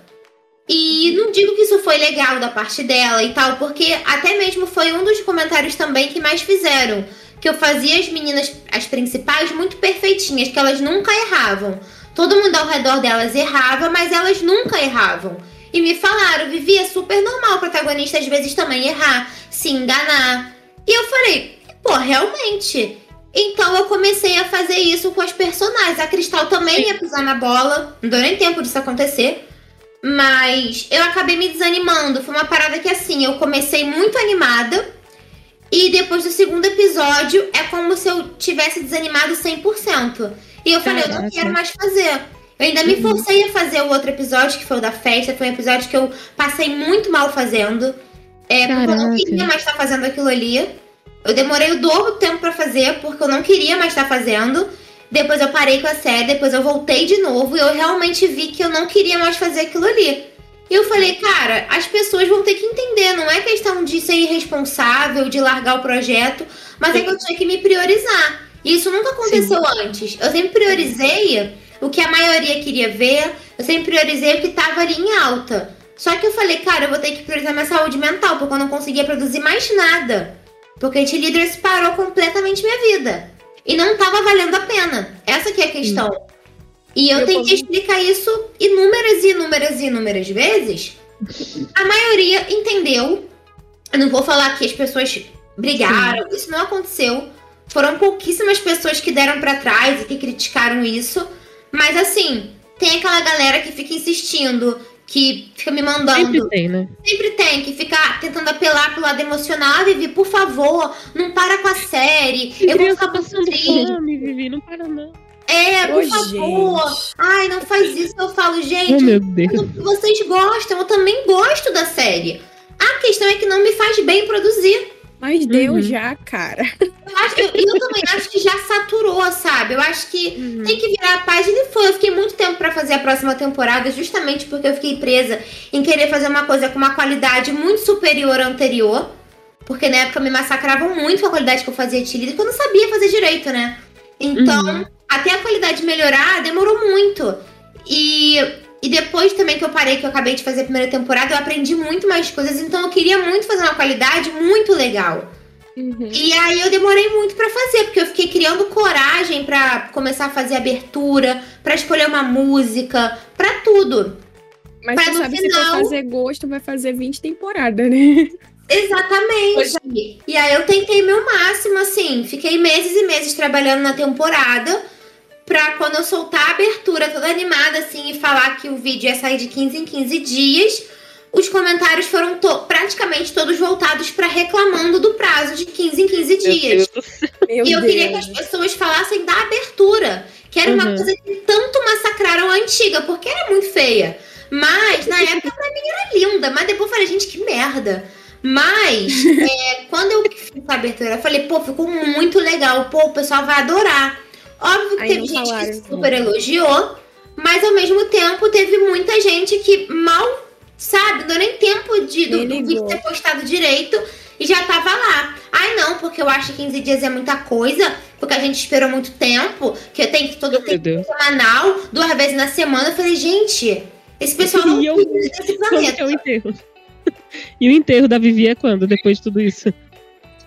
E não digo que isso foi legal da parte dela e tal, porque até mesmo foi um dos comentários também que mais fizeram. Que eu fazia as meninas, as principais, muito perfeitinhas, que elas nunca erravam. Todo mundo ao redor delas errava, mas elas nunca erravam. E me falaram, Vivi, é super normal o protagonista às vezes também errar, se enganar. E eu falei, pô, realmente. Então eu comecei a fazer isso com as personagens. A Cristal também ia pisar na bola, não deu nem tempo disso acontecer. Mas eu acabei me desanimando. Foi uma parada que assim, eu comecei muito animada. E depois do segundo episódio, é como se eu tivesse desanimado 100%. E eu falei, eu não quero mais fazer. Eu ainda me forcei a fazer o outro episódio, que foi o da festa. Foi um episódio que eu passei muito mal fazendo. É, porque eu não queria mais estar fazendo aquilo ali. Eu demorei o dobro do tempo pra fazer, porque eu não queria mais estar fazendo. Depois eu parei com a série, depois eu voltei de novo e eu realmente vi que eu não queria mais fazer aquilo ali. E eu falei, cara, as pessoas vão ter que entender, não é questão de ser irresponsável, de largar o projeto, mas é que eu tinha que me priorizar. E isso nunca aconteceu antes. Eu sempre priorizei o que a maioria queria ver, eu sempre priorizei o que tava ali em alta. Só que eu falei, cara, eu vou ter que priorizar minha saúde mental, porque eu não conseguia produzir mais nada. Porque a Leaders parou completamente minha vida. E não tava valendo a pena. Essa que é a questão. E eu Eu tentei como- explicar isso inúmeras e inúmeras e inúmeras vezes. A maioria entendeu. Eu não vou falar que as pessoas brigaram. Isso não aconteceu. Foram pouquíssimas pessoas que deram pra trás e que criticaram isso. Mas assim, tem aquela galera que fica insistindo, que fica me mandando. Sempre tem, né? Sempre tem que ficar tentando apelar pro lado emocional. Ah, Vivi, por favor, não para com a série. Que Eu vou ficar muito passando fome, Vivi, não para não. É, por Ô, favor. gente. Ai, não faz isso. Eu falo, gente, Oh, meu Deus. vocês gostam, eu também gosto da série. A questão é que não me faz bem produzir. Mas deu Uhum. já, cara. Eu, acho, eu, eu também acho que já saturou, sabe? Eu acho que Uhum. tem que virar a página e foi. Eu fiquei muito tempo pra fazer a próxima temporada, justamente porque eu fiquei presa em querer fazer uma coisa com uma qualidade muito superior à anterior. Porque na época me massacravam muito com a qualidade que eu fazia de líder, que eu não sabia fazer direito, né? Então, Uhum. até a qualidade melhorar, demorou muito. E, e depois também que eu parei, que eu acabei de fazer a primeira temporada, eu aprendi muito mais coisas. Então, eu queria muito fazer uma qualidade muito legal. Uhum. E aí eu demorei muito pra fazer, porque eu fiquei criando coragem pra começar a fazer abertura, pra escolher uma música, pra tudo. Mas Pra você no sabe, se final- for fazer gosto, vai fazer 20 temporadas, né? Exatamente. E aí eu tentei meu máximo, assim, fiquei meses e meses trabalhando na temporada pra quando eu soltar a abertura toda animada, assim, e falar que o vídeo ia sair de 15 em 15 dias, os comentários foram to- praticamente todos voltados pra reclamando do prazo de 15 em 15 dias. Meu E eu queria que as pessoas falassem da abertura, que era uma Uhum. coisa que tanto massacraram a antiga, porque era muito feia. Mas, na época, pra mim era linda. Mas depois eu falei, gente, que merda. Mas, é, quando eu fiz a abertura, eu falei, pô, ficou muito legal. Pô, o pessoal vai adorar. Óbvio que Aí teve gente falaram, que super elogiou, mas ao mesmo tempo teve muita gente que mal, sabe, não deu nem tempo de, do, do vídeo ter postado direito e já tava lá. Ai, não, porque eu acho que 15 dias é muita coisa, porque a gente esperou muito tempo, que eu tenho que todo tempo semanal, duas vezes na semana. Eu falei, gente, esse pessoal não E eu- desse é planeta. o enterro? E o enterro da Vivi é quando, depois de tudo isso?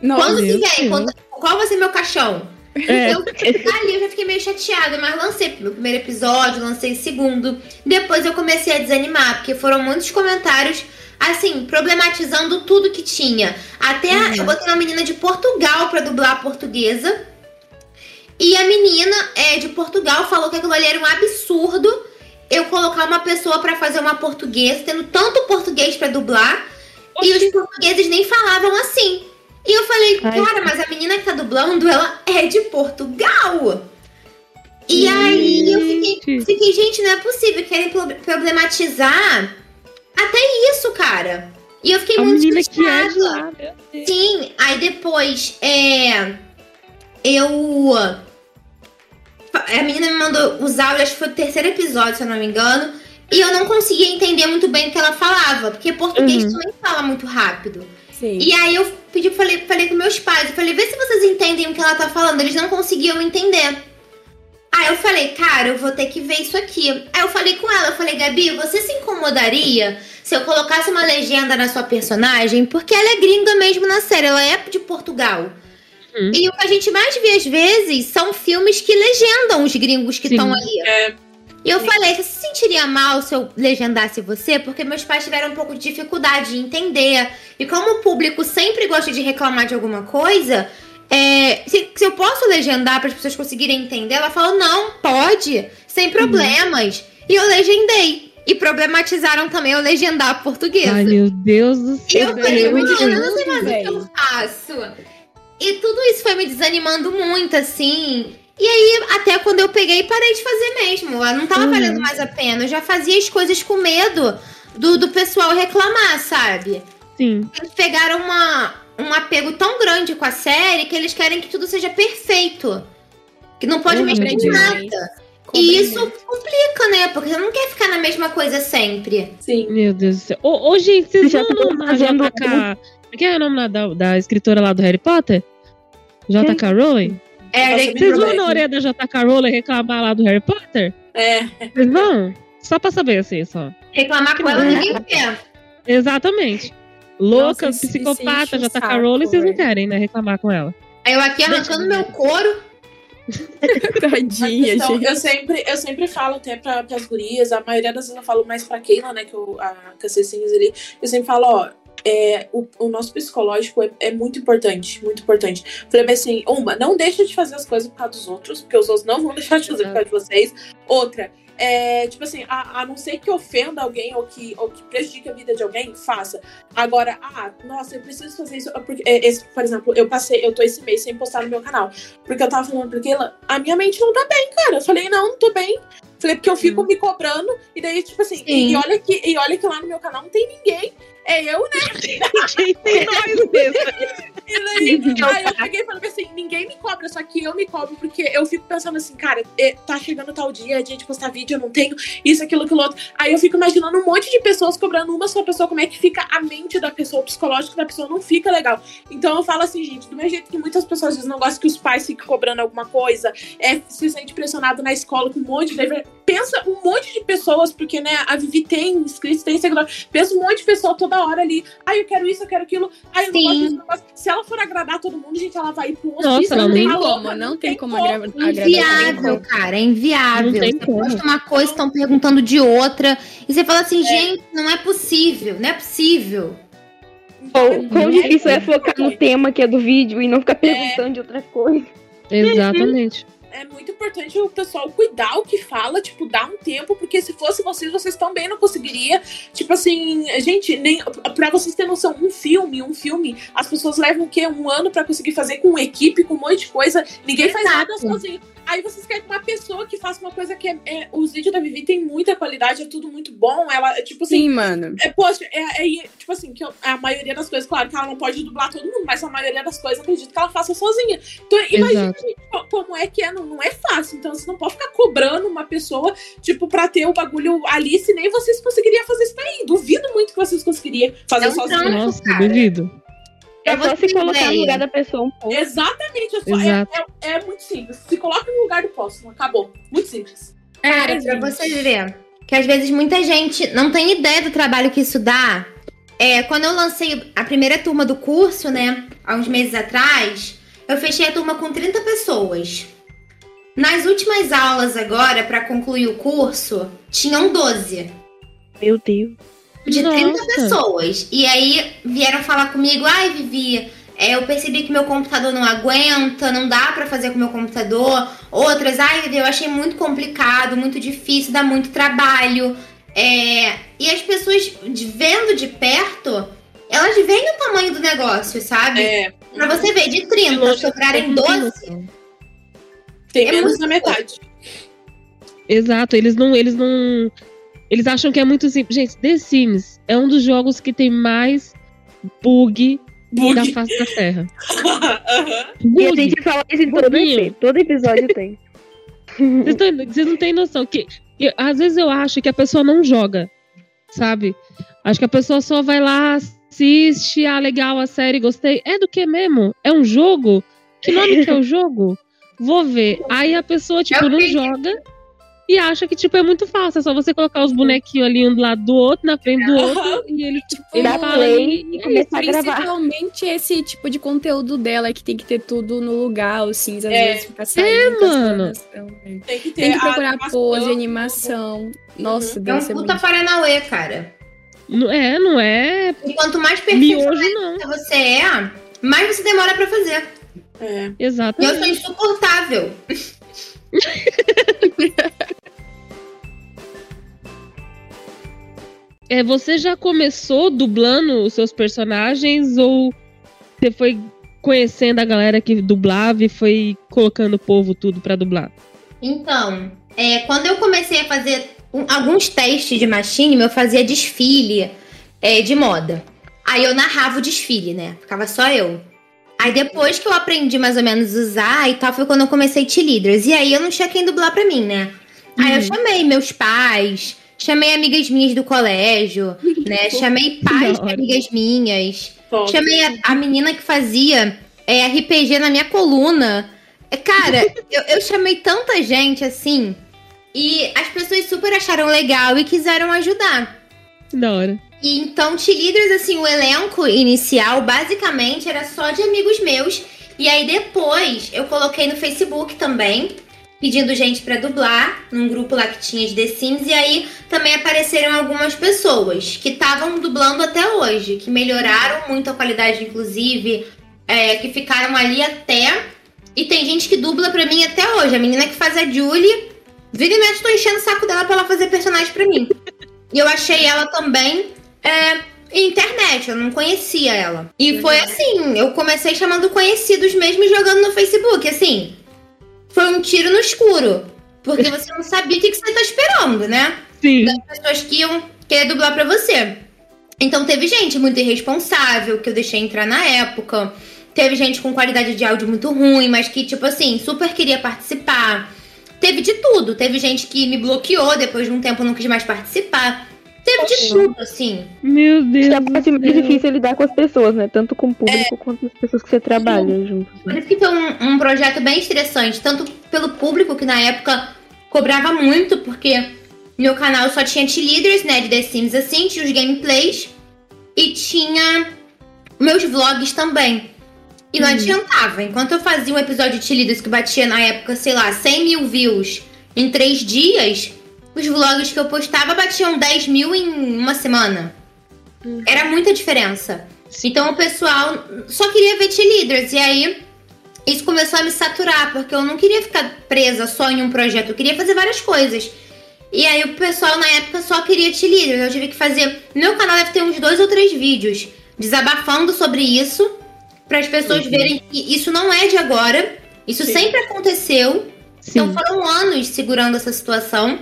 Nossa, Quando que vem? Quando- qual vai ser meu caixão? É, Eu ali eu já fiquei meio chateada, mas lancei o primeiro episódio, lancei o segundo. Depois eu comecei a desanimar, porque foram muitos comentários, assim, problematizando tudo que tinha. Até a- Uhum. eu botei uma menina de Portugal pra dublar a portuguesa. E a menina é, de Portugal falou que aquilo ali era um absurdo eu colocar uma pessoa pra fazer uma portuguesa, tendo tanto português pra dublar, e os portugueses nem falavam assim. E eu falei, Ai. cara, mas a menina que tá dublando, ela é de Portugal. E aí eu fiquei, Gente. fiquei, gente, não é possível, querem pro- problematizar até isso, cara. E eu fiquei a muito é de chateada. lá. Sim, aí depois é. Eu. A menina me mandou áudios, acho que foi o terceiro episódio, se eu não me engano. E eu não conseguia entender muito bem o que ela falava, porque português Uhum. também fala muito rápido. Sim. E aí eu pedi, falei, falei com meus pais, eu falei, vê se vocês entendem o que ela tá falando. Eles não conseguiam entender. Aí eu falei, cara, eu vou ter que ver isso aqui. Aí eu falei com ela, eu falei, Gabi, você se incomodaria se eu colocasse uma legenda na sua personagem? Porque ela é gringa mesmo na série, ela é de Portugal. Uhum. E o que a gente mais vê às vezes são filmes que legendam os gringos que estão ali. É. E eu falei, você se sentiria mal se eu legendasse você? Porque meus pais tiveram um pouco de dificuldade de entender. E como o público sempre gosta de reclamar de alguma coisa, é, se, se eu posso legendar para as pessoas conseguirem entender, ela falou, não, pode, sem problemas. E eu legendei. E problematizaram também eu legendar a portuguesa. Ai, meu Deus do E eu céu. falei, eu mano, eu não sei mais o que eu faço. E tudo isso foi me desanimando muito, assim. E aí, até quando eu peguei, parei de fazer mesmo. Não tava Uhum. valendo mais a pena. Eu já fazia as coisas com medo do, do pessoal reclamar, sabe? Sim. Eles pegaram uma, um apego tão grande com a série que eles querem que tudo seja perfeito. Que não pode Uhum. mexer Demais. nada. E isso complica, né? Porque você não quer ficar na mesma coisa sempre. Sim. Meu Deus do céu. Ô, ô, gente, vocês Já vão tá na JK... Quem é o nome da, da escritora lá do Harry Potter? JK Rowling? É, me Vocês vão na orelha da JK Rowling reclamar lá do Harry Potter? É. Vocês vão? Só pra saber, assim, só. reclamar com ela ninguém quer. Exatamente. Louca, Nossa, psicopata, JK Rowling, vocês não querem, né, reclamar com ela. Aí eu aqui arrancando meu couro. Tadinha, Então, gente. eu sempre, eu sempre falo até pra, pras gurias, a maioria das vezes eu falo mais pra Keila, né, que eu, a Cassecinhas ali, eu sempre falo, ó, é, o, o nosso psicológico é, é muito importante, muito importante. Falei assim, uma, não deixa de fazer as coisas por causa dos outros, porque os outros não vão deixar de fazer por causa de vocês. Outra, é, tipo assim, a, a não ser que ofenda alguém ou que, ou que prejudique a vida de alguém, faça. Agora, ah, nossa, eu preciso fazer isso. Porque, é, esse, por exemplo, eu passei, eu tô esse mês sem postar no meu canal. Porque eu tava falando pra Keila, a minha mente não tá bem, cara. Eu falei, não, não tô bem. Falei, porque eu fico me cobrando, e daí, tipo assim, Sim. e, olha que, e olha que lá no meu canal não tem ninguém. É eu, né? Quem tem nós mesmo? E daí, aí eu peguei e falei assim, ninguém me cobra, só que eu me cobro, porque eu fico pensando assim, cara, é, tá chegando tal dia, é dia de postar vídeo, eu não tenho isso, aquilo, aquilo outro. Aí eu fico imaginando um monte de pessoas cobrando uma só pessoa, como é que fica a mente da pessoa, o psicológico da pessoa não fica legal. Então eu falo assim, gente, do mesmo jeito que muitas pessoas às vezes não gostam que os pais fiquem cobrando alguma coisa, é, se sente pressionado na escola com um monte de dever. Pensa um monte de pessoas, porque, né, a Vivi tem inscritos, tem seguidor. Pensa um monte de pessoa toda hora ali. Ai, eu quero isso, eu quero aquilo. Ai, eu não gosto disso, não gosto. Se ela for agradar todo mundo, gente, ela vai ir pro Nossa, hospício. ela Não tem não- como, não tem como agra- agradar Inviável, cara, é inviável. Tem você como. posta uma coisa, estão perguntando de outra. E você fala assim, É. gente, não é possível, não é possível. Quão, quão É, difícil é é, focar no tema que é do vídeo e não ficar perguntando de outra coisa. Exatamente. É muito importante o pessoal cuidar o que fala, tipo, dar um tempo, porque se fosse vocês, vocês também não conseguiria. Tipo assim, gente, nem para vocês terem noção, um filme, um filme, as pessoas levam o quê? Um ano para conseguir fazer com equipe, com um monte de coisa. Ninguém faz nada sozinho. Aí vocês querem uma pessoa que faça uma coisa que é, é, Os vídeos da Vivi tem muita qualidade, é tudo muito bom. Ela, tipo assim. Sim, mano. É, poxa, é, é, tipo assim, que eu, a maioria das coisas, claro que ela não pode dublar todo mundo, mas a maioria das coisas acredito que ela faça sozinha. Então, imagina como é que é, não, não é fácil. Então, você não pode ficar cobrando uma pessoa, tipo, pra ter o bagulho ali, se nem vocês conseguiriam fazer isso daí. Duvido muito que vocês conseguiriam fazer sozinho. Nossa, duvido. É só se colocar no lugar da pessoa um pouco. Exatamente. É, só, é, é, é, muito simples. Se coloca no lugar do próximo. Acabou. Muito simples. Cara, pra você ver que às vezes muita gente não tem ideia do trabalho que isso dá. É, quando eu lancei a primeira turma do curso, né, há uns meses atrás, eu fechei a turma com 30 pessoas. Nas últimas aulas agora, para concluir o curso, tinham 12. Meu Deus de Nossa. 30 pessoas. E aí vieram falar comigo, ai, Vivi, é, eu percebi que meu computador não aguenta, não dá para fazer com meu computador. Outras, ai, Vivi, eu achei muito complicado, muito difícil, dá muito trabalho. É, e as pessoas vendo de perto, elas veem o tamanho do negócio, sabe? É. Pra você ver, de 30 sobrarem 12. Tem é menos da metade. Exato, eles não, eles não eles acham que é muito simples. Gente, The Sims é um dos jogos que tem mais bug, bug. da face da Terra. uhum. E a gente fala isso em todo, todo episódio tem. Vocês, tão, vocês não têm noção. Que, que, às vezes eu acho que a pessoa não joga, sabe? Acho que a pessoa só vai lá, assiste, ah, legal, a série, gostei. É do que mesmo? É um jogo? Que nome que é o jogo? Vou ver. Aí a pessoa, tipo, não joga e acha que, tipo, é muito fácil. É só você colocar os bonequinhos ali um do lado do outro, na frente do outro, e ele, tipo, ele fala e, e começa a gravar. Principalmente esse tipo de conteúdo dela, que tem que ter tudo no lugar, os cinza às é. vezes fica saindo. É, mano. Tem que, ter tem que procurar pose, animação. Nossa, uhum. É um puta paranauê, cara. Não é, não é. E quanto mais perfeito você é, mais você demora pra fazer. É. Exatamente. E eu sou insuportável. é, você já começou dublando os seus personagens ou você foi conhecendo a galera que dublava e foi colocando o povo tudo para dublar? Então, é, quando eu comecei a fazer um, alguns testes de machine, eu fazia desfile é, de moda. Aí eu narrava o desfile, né? Ficava só eu. Aí depois que eu aprendi mais ou menos usar e tal, foi quando eu comecei T-Leaders. E aí eu não tinha quem dublar pra mim, né? Aí eu uhum. chamei meus pais, chamei amigas minhas do colégio, né? Chamei pais de amigas minhas. Chamei a, a, menina que fazia é, RPG na minha coluna. É, cara, eu, eu chamei tanta gente assim. E as pessoas super acharam legal e quiseram ajudar. Da hora. E então, T-Leaders, assim, o elenco inicial basicamente era só de amigos meus. E aí depois eu coloquei no Facebook também, pedindo gente para dublar, num grupo lá que tinha de The Sims. E aí também apareceram algumas pessoas que estavam dublando até hoje, que melhoraram muito a qualidade, inclusive, é, que ficaram ali até. E tem gente que dubla pra mim até hoje. A menina que faz a Julie, vira e mexe, tô enchendo o saco dela pra ela fazer personagem pra mim. E eu achei ela também é, internet, eu não conhecia ela. E foi assim, eu comecei chamando conhecidos mesmo e jogando no Facebook, assim. Foi um tiro no escuro. Porque você não sabia o que, você tá esperando, né? Sim. Das pessoas que iam querer dublar pra você. Então teve gente muito irresponsável que eu deixei entrar na época. Teve gente com qualidade de áudio muito ruim, mas que, tipo assim, super queria participar. Teve de tudo. Teve gente que me bloqueou, depois de um tempo não quis mais participar. Teve de tudo, assim. Meu Deus. É a parte mais difícil lidar com as pessoas, né? Tanto com o público é... quanto as pessoas que você trabalha junto. Assim. Por isso que foi um, um projeto bem estressante, tanto pelo público, que na época cobrava muito, porque meu canal só tinha T-Leaders, né? De The Sims assim, tinha os gameplays e tinha meus vlogs também. E não uhum. adiantava. Enquanto eu fazia um episódio de T-Leaders que batia na época, sei lá, 100 mil views em três dias os vlogs que eu postava batiam 10 mil em uma semana. Uhum. Era muita diferença. Então o pessoal só queria ver cheerleaders. E aí isso começou a me saturar, porque eu não queria ficar presa só em um projeto, eu queria fazer várias coisas. E aí o pessoal na época só queria te líder. Eu tive que fazer. Meu canal deve ter uns dois ou três vídeos desabafando sobre isso. Para as pessoas uhum. verem que isso não é de agora. Isso Sim. sempre aconteceu. Sim. Então foram anos segurando essa situação.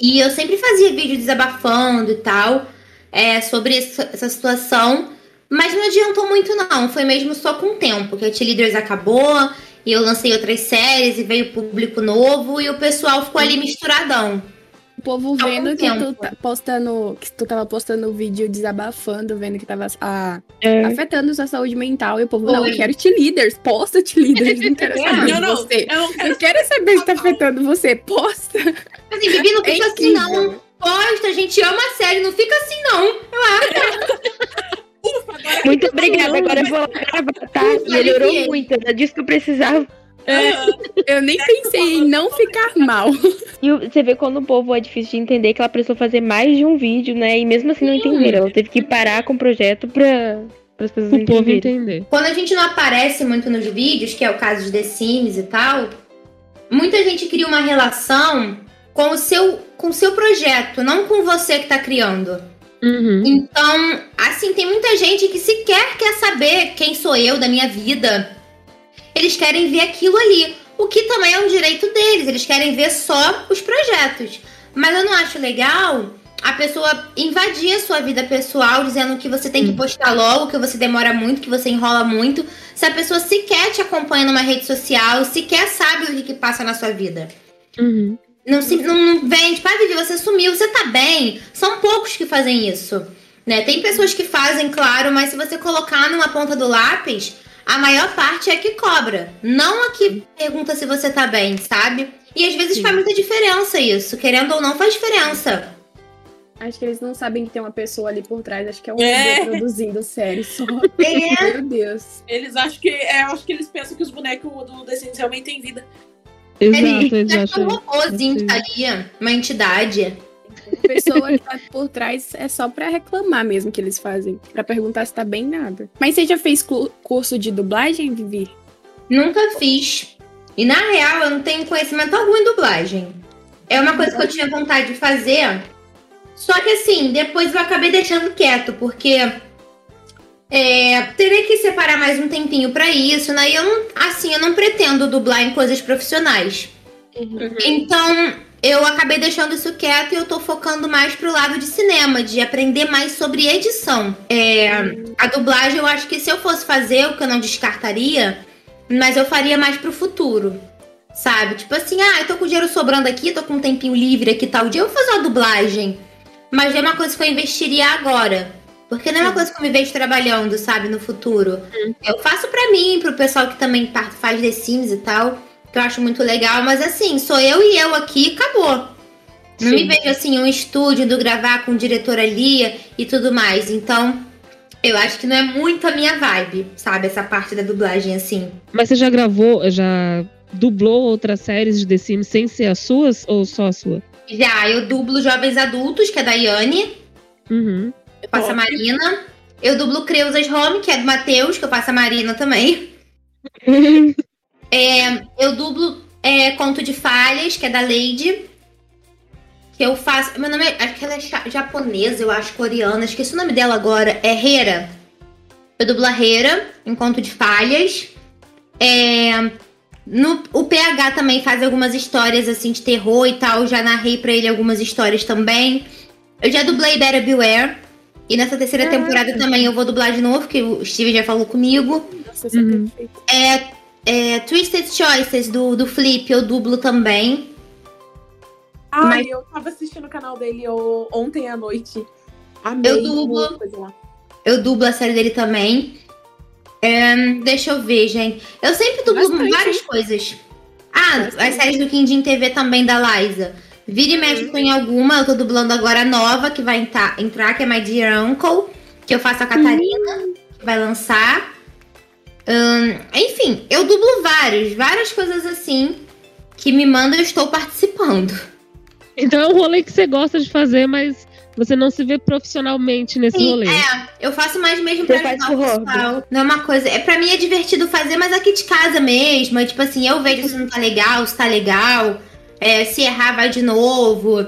E eu sempre fazia vídeo desabafando e tal. É, sobre essa, situação. Mas não adiantou muito, não. Foi mesmo só com o tempo. Que a T-Leaders acabou. E eu lancei outras séries e veio público novo. E o pessoal ficou ali misturadão. O povo vendo que tu tá postando, que tu tava postando o vídeo desabafando, vendo que tava ah, é. afetando sua saúde mental. E o povo, Oi. não, eu quero te líderes, posta te líderes, não quero saber não, não, você. Eu não quero, eu quero saber se tá afetando você, posta. Assim, Bibi, não fica é assim não. Posta, a gente ama a série, não fica assim não. Eu acho. Ufa, Muito obrigada, agora eu vou gravar, tá? Melhorou muito, era disso que eu precisava. É, eu nem pensei em não ficar mal. E você vê quando o povo é difícil de entender que ela precisou fazer mais de um vídeo, né? E mesmo assim não entenderam. Ela teve que parar com o projeto pra, para as pessoas o povo entender. Quando a gente não aparece muito nos vídeos, que é o caso de The Sims e tal, muita gente cria uma relação com o seu, com o seu projeto, não com você que tá criando. Uhum. Então, assim, tem muita gente que sequer quer saber quem sou eu da minha vida eles querem ver aquilo ali. O que também é um direito deles, eles querem ver só os projetos. Mas eu não acho legal a pessoa invadir a sua vida pessoal dizendo que você tem que postar logo, que você demora muito, que você enrola muito. Se a pessoa sequer te acompanha numa rede social, sequer sabe o que, que passa na sua vida. Uhum. Não, se, não, não vem, tipo, ah, Vivi, você sumiu, você tá bem. São poucos que fazem isso. Né? Tem pessoas que fazem, claro, mas se você colocar numa ponta do lápis, a maior parte é que cobra. Não a que pergunta se você tá bem, sabe? E às vezes Sim. faz muita diferença isso. Querendo ou não, faz diferença. Acho que eles não sabem que tem uma pessoa ali por trás. Acho que é um é. produzindo série só. É. Meu Deus. Eles acham que. É, acho que eles pensam que os bonecos do The Sims realmente têm vida. Exato, eles acham. É um robôzinho que tá ali, uma entidade. A pessoa que tá por trás é só pra reclamar mesmo que eles fazem. Pra perguntar se tá bem nada. Mas você já fez curso de dublagem, Vivi? Nunca fiz. E na real, eu não tenho conhecimento algum em dublagem. É uma coisa que eu tinha vontade de fazer. Só que assim, depois eu acabei deixando quieto, porque é, teria que separar mais um tempinho para isso, né? E eu não, assim, eu não pretendo dublar em coisas profissionais. Uhum. Então, eu acabei deixando isso quieto e eu tô focando mais pro lado de cinema, de aprender mais sobre edição. É, a dublagem, eu acho que se eu fosse fazer, o que eu não descartaria, mas eu faria mais pro futuro. Sabe? Tipo assim, ah, eu tô com dinheiro sobrando aqui, tô com um tempinho livre aqui tal dia, eu vou fazer uma dublagem. Mas é uma coisa que eu investiria agora. Porque não é uma coisa que eu me vejo trabalhando, sabe, no futuro. Eu faço para mim, pro pessoal que também faz The Sims e tal que eu acho muito legal, mas assim, sou eu e eu aqui, acabou. Não Sim. me vejo assim, um estúdio do gravar com o diretor ali e tudo mais. Então, eu acho que não é muito a minha vibe, sabe? Essa parte da dublagem, assim. Mas você já gravou, já dublou outras séries de The Sims sem ser as suas ou só a sua? Já, eu dublo Jovens Adultos, que é da Yane. Uhum. Eu faço a Marina. Eu dublo Creusas Home, que é do Matheus, que eu faço a Marina também. É, eu dublo é, Conto de Falhas, que é da Lady. Que eu faço. Meu nome é. Acho que ela é japonesa, eu acho, coreana. Esqueci o nome dela agora. É Hera. Eu dublo a Hera em Conto de Falhas. É, no, o PH também faz algumas histórias assim de terror e tal. Já narrei pra ele algumas histórias também. Eu já dublei Better Beware. E nessa terceira temporada também eu vou dublar de novo, que o Steve já falou comigo. Nossa, uhum. é, é, Twisted Choices do, do Flip eu dublo também. Ah, Mas... eu tava assistindo o canal dele ontem à noite. Amei eu dublo. Eu dublo a série dele também. É, deixa eu ver, gente. Eu sempre dublo Bastante. várias coisas. Ah, Bastante. as séries do Quindim TV também da Liza. Vira e mexe uhum. em alguma. Eu tô dublando agora a nova que vai entrar, entrar que é My Dear Uncle. Que eu faço a Catarina, uhum. que vai lançar enfim, eu dublo vários, várias coisas assim que me mandam eu estou participando. Então é um rolê que você gosta de fazer, mas você não se vê profissionalmente nesse Sim, rolê. É, eu faço mais mesmo Você pra faz ajudar o pessoal. Não é uma coisa. É, pra mim é divertido fazer, mas aqui de casa mesmo. É, tipo assim, eu vejo se não tá legal, se tá legal. É, se errar, vai de novo.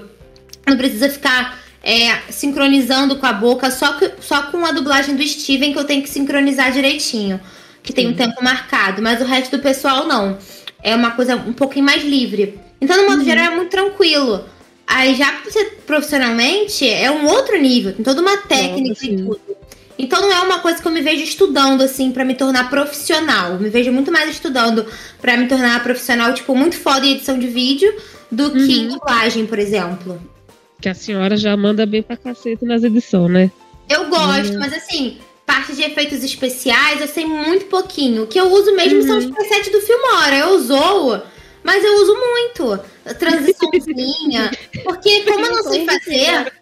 Não precisa ficar é, sincronizando com a boca, só, que, só com a dublagem do Steven que eu tenho que sincronizar direitinho. Que tem um tempo marcado. Mas o resto do pessoal não. É uma coisa um pouquinho mais livre. Então, no modo geral, é muito tranquilo. Aí já você profissionalmente é um outro nível, tem toda uma técnica e tudo. Então não é uma coisa que eu me vejo estudando assim pra me tornar profissional. Eu me vejo muito mais estudando pra me tornar profissional, tipo, muito foda em edição de vídeo do que em Uhum. dublagem, por exemplo. Que a senhora já manda bem pra cacete nas edições, né? Eu gosto, Uhum. mas assim, parte de efeitos especiais eu sei muito pouquinho. O que eu uso mesmo são os presets do Filmora. Eu zoo, mas eu uso muito. Transiçãozinha. porque como eu não sei fazer,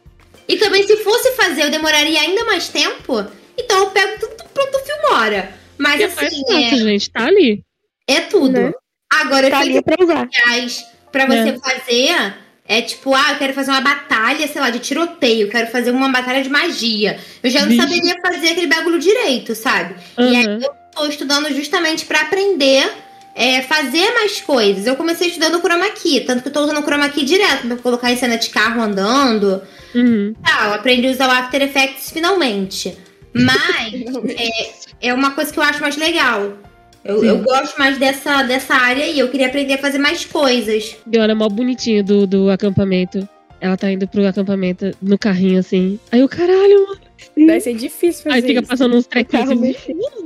e também se fosse fazer eu demoraria ainda mais tempo, então eu pego tudo pronto do Filmora. Mas Que é assim, fácil, gente. Tá ali. é, é tudo. Né? Agora, Tá efeitos especiais pra você É. fazer é tipo, ah, eu quero fazer uma batalha, sei lá, de tiroteio, quero fazer uma batalha de magia. Eu já não Vixe. saberia fazer aquele bagulho direito, sabe? E aí eu tô estudando justamente pra aprender é, fazer mais coisas. Eu comecei estudando chroma key, tanto que eu tô usando chroma key direto pra colocar em cena de carro andando. Uhum. Tal, aprendi a usar o After Effects finalmente. Mas é, é uma coisa que eu acho mais legal. Eu, eu gosto mais dessa, dessa área aí. Eu queria aprender a fazer mais coisas. E olha, é mó bonitinho do, do acampamento. Ela tá indo pro acampamento no carrinho, assim. Aí o caralho, mano. Deve ser difícil fazer Aí fica isso. passando uns trequinhos assim,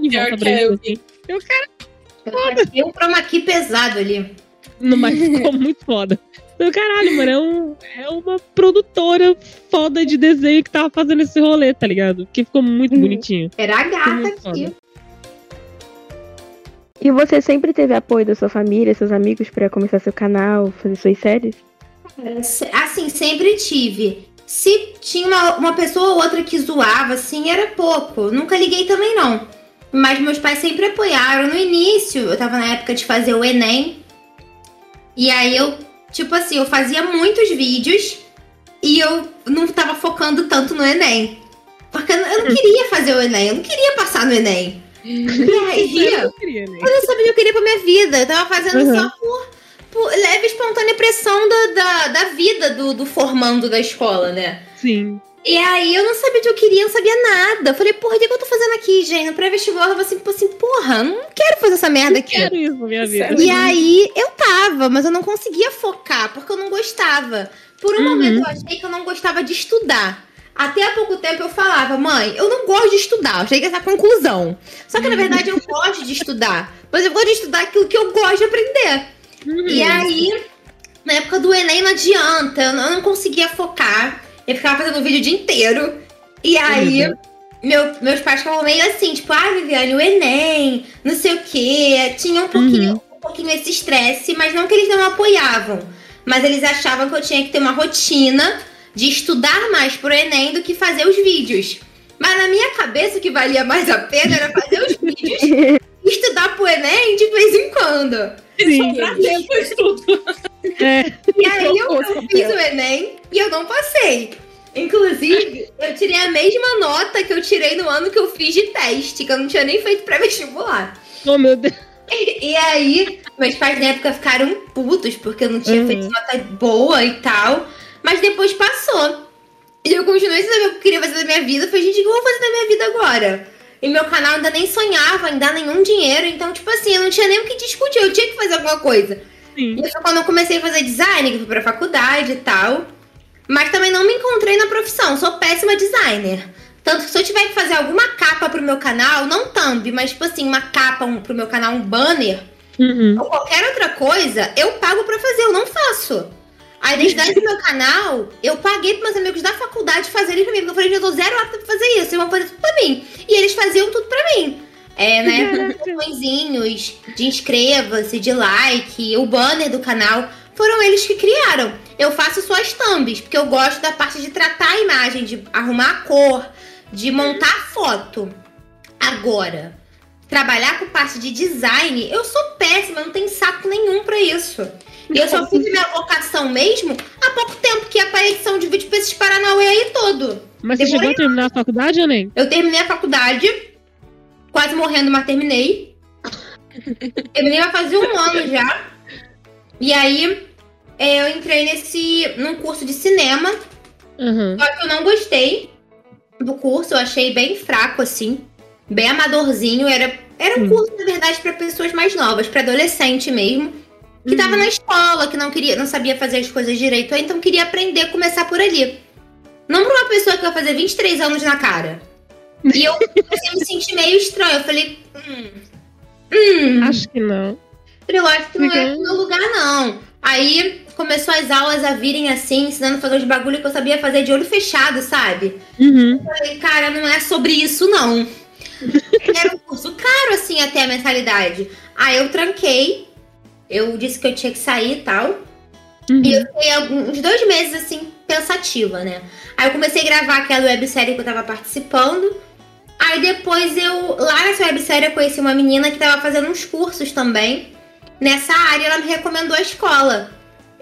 Pior volta que é, eu assim. Eu achei um chroma key pesado ali. Não, Mas ficou muito foda. Eu, caralho, mano, é, um, é uma produtora foda de desenho que tava fazendo esse rolê, tá ligado? Que ficou muito Uhum. bonitinho. Era a gata aqui. E você sempre teve apoio da sua família, seus amigos pra começar seu canal, fazer suas séries? Assim, sempre tive. Se tinha uma, uma pessoa ou outra que zoava, assim, era pouco. Nunca liguei também, não. Mas meus pais sempre apoiaram. No início, eu tava na época de fazer o Enem. E aí eu, tipo assim, eu fazia muitos vídeos e eu não tava focando tanto no Enem. Porque eu não- eu não queria fazer o Enem, eu não queria passar no Enem. Aí, Eu queria, né? eu não sabia o que eu queria pra minha vida. Eu tava fazendo Uhum. só por, por leve e espontânea pressão da, da, da vida do, do formando da escola, né? Sim. E aí eu não sabia o que eu queria, eu não sabia nada. Eu falei, porra, o que que eu tô fazendo aqui, gente? No pré-vestibular, eu tava assim, tipo assim, porra, não quero fazer essa merda aqui. Quero isso minha vida. E aí eu tava, mas eu não conseguia focar, porque eu não gostava. Por um Uhum. momento eu achei que eu não gostava de estudar. Até há pouco tempo eu falava, mãe, eu não gosto de estudar. Eu cheguei a essa conclusão. Só que na verdade eu gosto de estudar. Mas eu gosto de estudar aquilo que eu gosto de aprender. Uhum. E aí, na época do Enem não adianta, eu não conseguia focar. Eu ficava fazendo vídeo o dia inteiro. E aí, Uhum. meu- meus pais ficavam meio assim, tipo, ah, Viviane, o Enem, não sei o quê. Tinha um pouquinho, um pouquinho esse estresse, mas não que eles não apoiavam. Mas eles achavam que eu tinha que ter uma rotina de estudar mais pro Enem do que fazer os vídeos. Mas na minha cabeça, o que valia mais a pena era fazer os vídeos e estudar pro Enem de vez em quando. Sim. Pra tempo eu estudo. É. E aí eu, os eu fiz o Enem e eu não passei. Inclusive, eu tirei a mesma nota que eu tirei no ano que eu fiz de teste, que eu não tinha nem feito pré-vestibular. Oh, meu Deus. E aí, meus pais na época ficaram putos porque eu não tinha Uhum. feito nota boa e tal. Mas depois passou. E eu continuei sem saber o que eu queria fazer da minha vida. Falei, gente, o que eu vou fazer da minha vida agora? E meu canal ainda nem sonhava em dar nenhum dinheiro. Então, tipo assim, eu não tinha nem o que discutir. Eu tinha que fazer alguma coisa. Sim. E foi quando eu comecei a fazer design, que fui pra faculdade e tal. Mas também não me encontrei na profissão. Sou péssima designer. Tanto que se eu tiver que fazer alguma capa pro meu canal, não thumb, mas tipo assim, uma capa um, pro meu canal, um banner, Uhum. ou qualquer outra coisa, eu pago pra fazer, eu não faço. A identidade do meu canal, eu paguei pros meus amigos da faculdade fazerem pra mim. Porque eu falei, eu tô zero apta pra fazer isso, eu vou fazer tudo pra mim. E eles faziam tudo pra mim. É, os botõezinhos de inscreva-se, de like, o banner do canal, foram eles que criaram. Eu faço só as thumbs, porque eu gosto da parte de tratar a imagem, de arrumar a cor, de montar a foto. Agora, trabalhar com parte de design, eu sou péssima, não tenho saco nenhum pra isso. E eu só fiz minha vocação mesmo há pouco tempo, que é pra edição de vídeo pra esses Paranauê aí todo. Mas você chegou a terminar a faculdade ou nem? Eu terminei a faculdade, quase morrendo, mas terminei. terminei vai fazer um ano já. E aí, é, eu entrei nesse num curso de cinema. Uhum. Só que eu não gostei do curso, eu achei bem fraco, assim. Bem amadorzinho. Era, era um Hum. curso, na verdade, para pessoas mais novas, para adolescente mesmo. Que Uhum. tava na escola, que não queria, não sabia fazer as coisas direito, ou então queria aprender, começar por ali. Não pra uma pessoa que vai fazer 23 anos na cara. E eu comecei a me sentir meio estranho. Eu falei, hum. Hum. Acho que não. Eu acho que não é Uhum. o meu lugar, não. Aí começou as aulas a virem assim, ensinando a fazer os bagulho que eu sabia fazer de olho fechado, sabe? Uhum. Eu falei, cara, não é sobre isso, não. Era um curso caro, assim, até a mensalidade. Aí eu tranquei. Eu disse que eu tinha que sair e tal. Uhum. E eu fiquei alguns- uns dois meses, assim, pensativa, né? Aí eu comecei a gravar aquela websérie que eu tava participando. Aí depois eu, lá nessa websérie, eu conheci uma menina que tava fazendo uns cursos também. Nessa área, ela me recomendou a escola.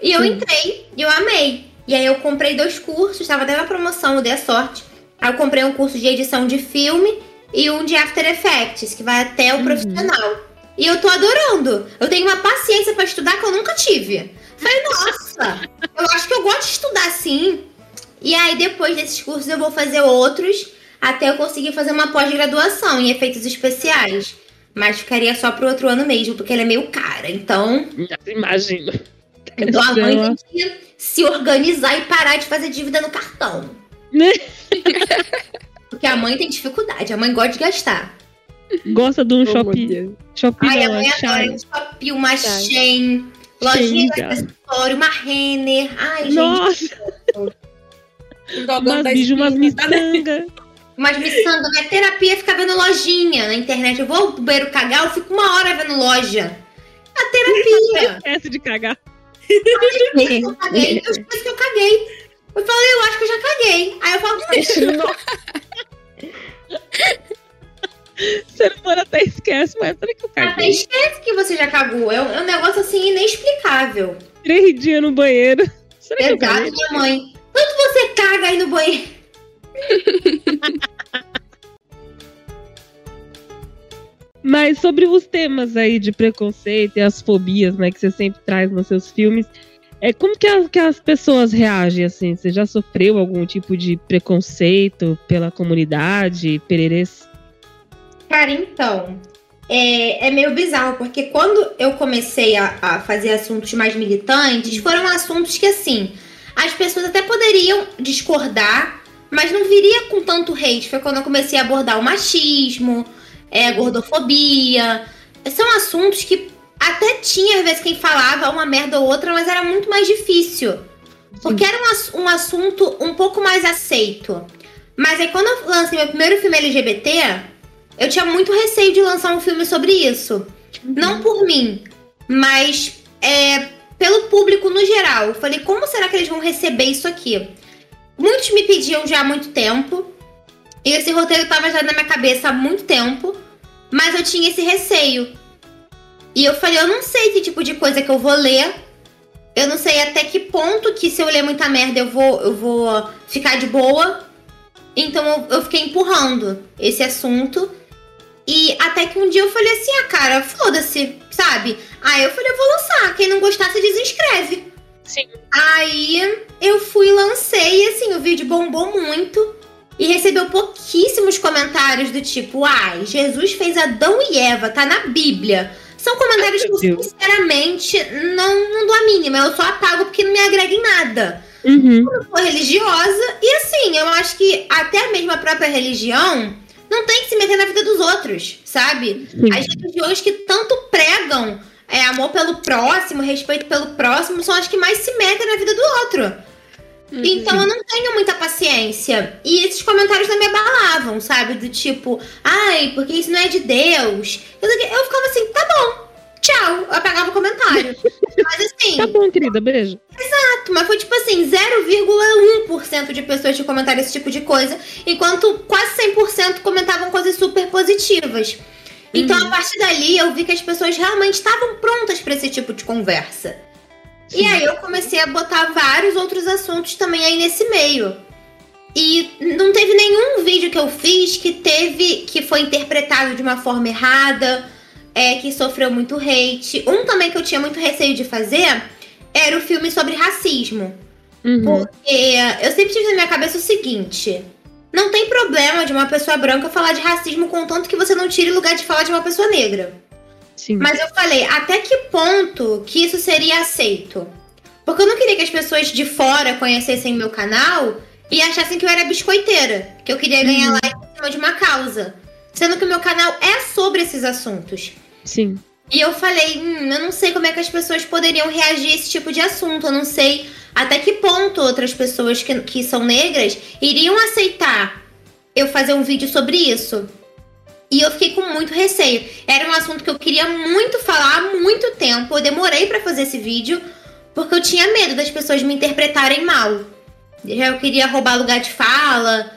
E eu Sim. entrei e eu amei. E aí eu comprei dois cursos, tava até na promoção, eu dei a sorte. Aí eu comprei um curso de edição de filme e um de After Effects, que vai até o Uhum. profissional. E eu tô adorando. Eu tenho uma paciência pra estudar que eu nunca tive. Falei, nossa, eu acho que eu gosto de estudar sim. E aí, depois desses cursos, eu vou fazer outros até eu conseguir fazer uma pós-graduação em efeitos especiais. Mas ficaria só pro outro ano mesmo, porque ele é meio cara. Então, Imagino. então a mãe Ela- tem que se organizar e parar de fazer dívida no cartão. Porque a mãe tem dificuldade, a mãe gosta de gastar. Gosta de um Oh. Deus. Shopee Ai, a não, é adora Shine. um Shopee, uma. Shein, lojinha de acessório, uma Renner. Ai, gente, Nossa, Um dogão umas da bichos, umas né? miçangas. Mas miçanga, minha terapia é ficar vendo lojinha na internet. Eu vou pro banheiro cagar, eu fico uma hora vendo loja. A terapia. Esquece de cagar. eu caguei, eu esqueci que eu caguei. Eu falei, eu acho que eu já caguei. Aí eu falo, ser humano até esquece, mas será que eu até caguei? esquece que você já cagou. É um, é um negócio assim inexplicável. Três dias no banheiro. Será Exato, minha mãe. Quanto você caga aí no banheiro? Mas sobre os temas aí de preconceito e as fobias, né, que você sempre traz nos seus filmes, é como que as, que as pessoas reagem assim? Você já sofreu algum tipo de preconceito pela comunidade, pererês? Cara, então. É, é meio bizarro, porque quando eu comecei a, a fazer assuntos mais militantes, foram assuntos que, assim, as pessoas até poderiam discordar, mas não viria com tanto hate. Foi quando eu comecei a abordar o machismo, é, a gordofobia. São assuntos que até tinha, às vezes, quem falava uma merda ou outra, mas era muito mais difícil. Porque era um, um assunto um pouco mais aceito. Mas aí, quando eu lancei meu primeiro filme LGBT, eu tinha muito receio de lançar um filme sobre isso. Não por mim, mas é, pelo público no geral. Eu falei, como será que eles vão receber isso aqui? Muitos me pediam já há muito tempo. E esse roteiro tava já na minha cabeça há muito tempo. Mas eu tinha esse receio. E eu falei, eu não sei que tipo de coisa que eu vou ler. Eu não sei até que ponto que se eu ler muita merda eu vou, eu vou ficar de boa. Então eu fiquei empurrando esse assunto. E até que um dia eu falei assim, ah, cara, foda-se, sabe? Aí eu falei, eu vou lançar. Quem não gostar, se desinscreve. Sim. Aí eu fui, lancei, e assim, o vídeo bombou muito. E recebeu pouquíssimos comentários do tipo, ai, Jesus fez Adão e Eva, tá na Bíblia. São comentários Ai, que eu, sinceramente, não, não dou a mínima. Eu só apago porque não me agrega em nada Uhum. sou religiosa. E assim, eu acho que até mesmo a própria religião não tem que se meter na vida dos outros, sabe? Sim. As religiões que tanto pregam é, amor pelo próximo, respeito pelo próximo, são as que mais se metem na vida do outro. Então eu não tenho muita paciência. E esses comentários não me abalavam, sabe? Do tipo, ai, porque isso não é de Deus. Eu, eu ficava assim, tá bom, tchau. Eu apagava o comentário. Mas assim. Tá bom, querida, beijo. Exato, mas foi tipo assim, 0,1% de pessoas que comentaram esse tipo de coisa, enquanto quase 100% comentavam coisas super positivas. Então, a partir dali, eu vi que as pessoas realmente estavam prontas pra esse tipo de conversa. Sim. E aí eu comecei a botar vários outros assuntos também aí nesse meio. E não teve nenhum vídeo que eu fiz que teve que foi interpretado de uma forma errada, é, que sofreu muito hate. Um também que eu tinha muito receio de fazer era o filme sobre racismo. Uhum. Porque eu sempre tive na minha cabeça o seguinte: não tem problema de uma pessoa branca falar de racismo, contanto que você não tire lugar de falar de uma pessoa negra. Sim. Mas eu falei, até que ponto que isso seria aceito? Porque eu não queria que as pessoas de fora conhecessem meu canal e achassem que eu era biscoiteira, que eu queria ganhar uhum. like em cima de uma causa. Sendo que o meu canal é sobre esses assuntos. Sim. E eu falei, hum, eu não sei como é que as pessoas poderiam reagir a esse tipo de assunto. Eu não sei até que ponto outras pessoas que, que são negras iriam aceitar eu fazer um vídeo sobre isso. E eu fiquei com muito receio. Era um assunto que eu queria muito falar há muito tempo. Eu demorei para fazer esse vídeo porque eu tinha medo das pessoas me interpretarem mal. Eu queria roubar lugar de fala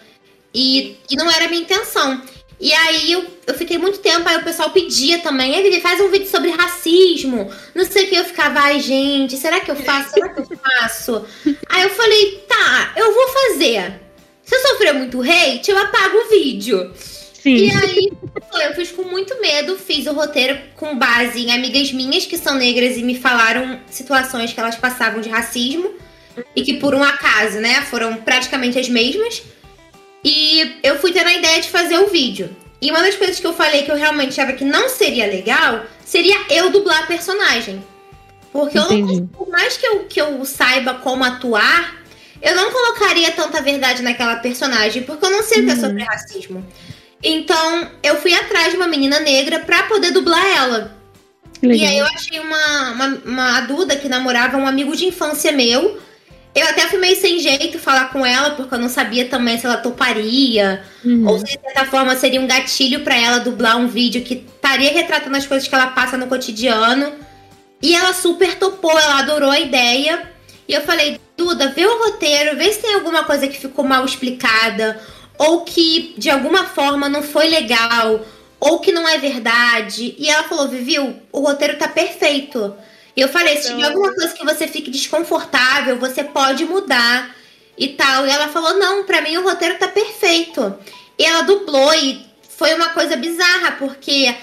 e, e não era a minha intenção. E aí eu, eu fiquei muito tempo, aí o pessoal pedia também, ele faz um vídeo sobre racismo, não sei o que, eu ficava, ai gente, será que eu faço? Será que eu faço? aí eu falei, tá, eu vou fazer. Se eu sofrer muito hate, eu apago o vídeo. Sim. E aí eu fiz com muito medo, fiz o roteiro com base em amigas minhas que são negras e me falaram situações que elas passavam de racismo e que por um acaso, né, foram praticamente as mesmas. E eu fui tendo a ideia de fazer o vídeo. E uma das coisas que eu falei que eu realmente achava que não seria legal seria eu dublar a personagem. Porque eu não, por mais que eu, que eu saiba como atuar, eu não colocaria tanta verdade naquela personagem, porque eu não sei o que é uhum. sobre racismo. Então, eu fui atrás de uma menina negra pra poder dublar ela. Legal. E aí eu achei uma, uma, uma Duda que namorava um amigo de infância meu. Eu até fui meio sem jeito falar com ela, porque eu não sabia também se ela toparia. Uhum. Ou se de certa forma seria um gatilho para ela dublar um vídeo que estaria retratando as coisas que ela passa no cotidiano. E ela super topou, ela adorou a ideia. E eu falei, Duda, vê o roteiro, vê se tem alguma coisa que ficou mal explicada, ou que de alguma forma não foi legal, ou que não é verdade. E ela falou, Vivi, o, o roteiro tá perfeito. E eu falei, se tiver alguma coisa que você fique desconfortável, você pode mudar e tal. E ela falou, não, pra mim o roteiro tá perfeito. E ela dublou e foi uma coisa bizarra, porque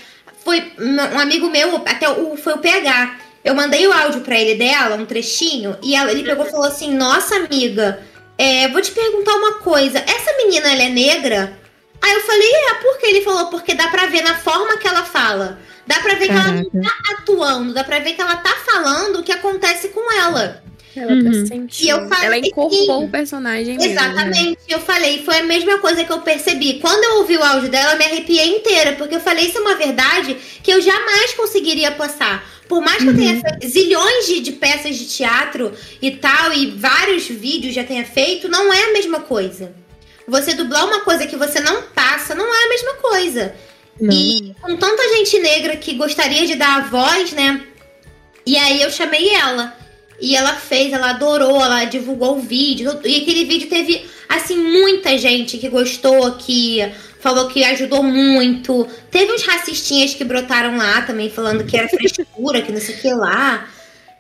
foi um amigo meu, até o, foi o PH. Eu mandei o áudio pra ele dela, um trechinho, e ela, ele pegou e falou assim: Nossa, amiga, é, vou te perguntar uma coisa. Essa menina, ela é negra? Aí eu falei, é, por que? Ele falou, porque dá pra ver na forma que ela fala. Dá pra ver Caraca. que ela não tá atuando, dá pra ver que ela tá falando o que acontece com ela. Ela tá uhum. tá sentindo. E eu falei, ela incorporou o personagem. Exatamente. Mesmo, né? Eu falei, foi a mesma coisa que eu percebi. Quando eu ouvi o áudio dela, eu me arrepiei inteira, porque eu falei, isso é uma verdade que eu jamais conseguiria passar. Por mais que uhum. eu tenha uhum. feito zilhões de, de peças de teatro e tal, e vários vídeos já tenha feito, não é a mesma coisa. Você dublar uma coisa que você não passa não é a mesma coisa. Não. E com tanta gente negra que gostaria de dar a voz, né? E aí eu chamei ela. E ela fez, ela adorou, ela divulgou o vídeo. E aquele vídeo teve, assim, muita gente que gostou, que falou que ajudou muito. Teve uns racistinhas que brotaram lá também, falando que era frescura, que não sei o que lá.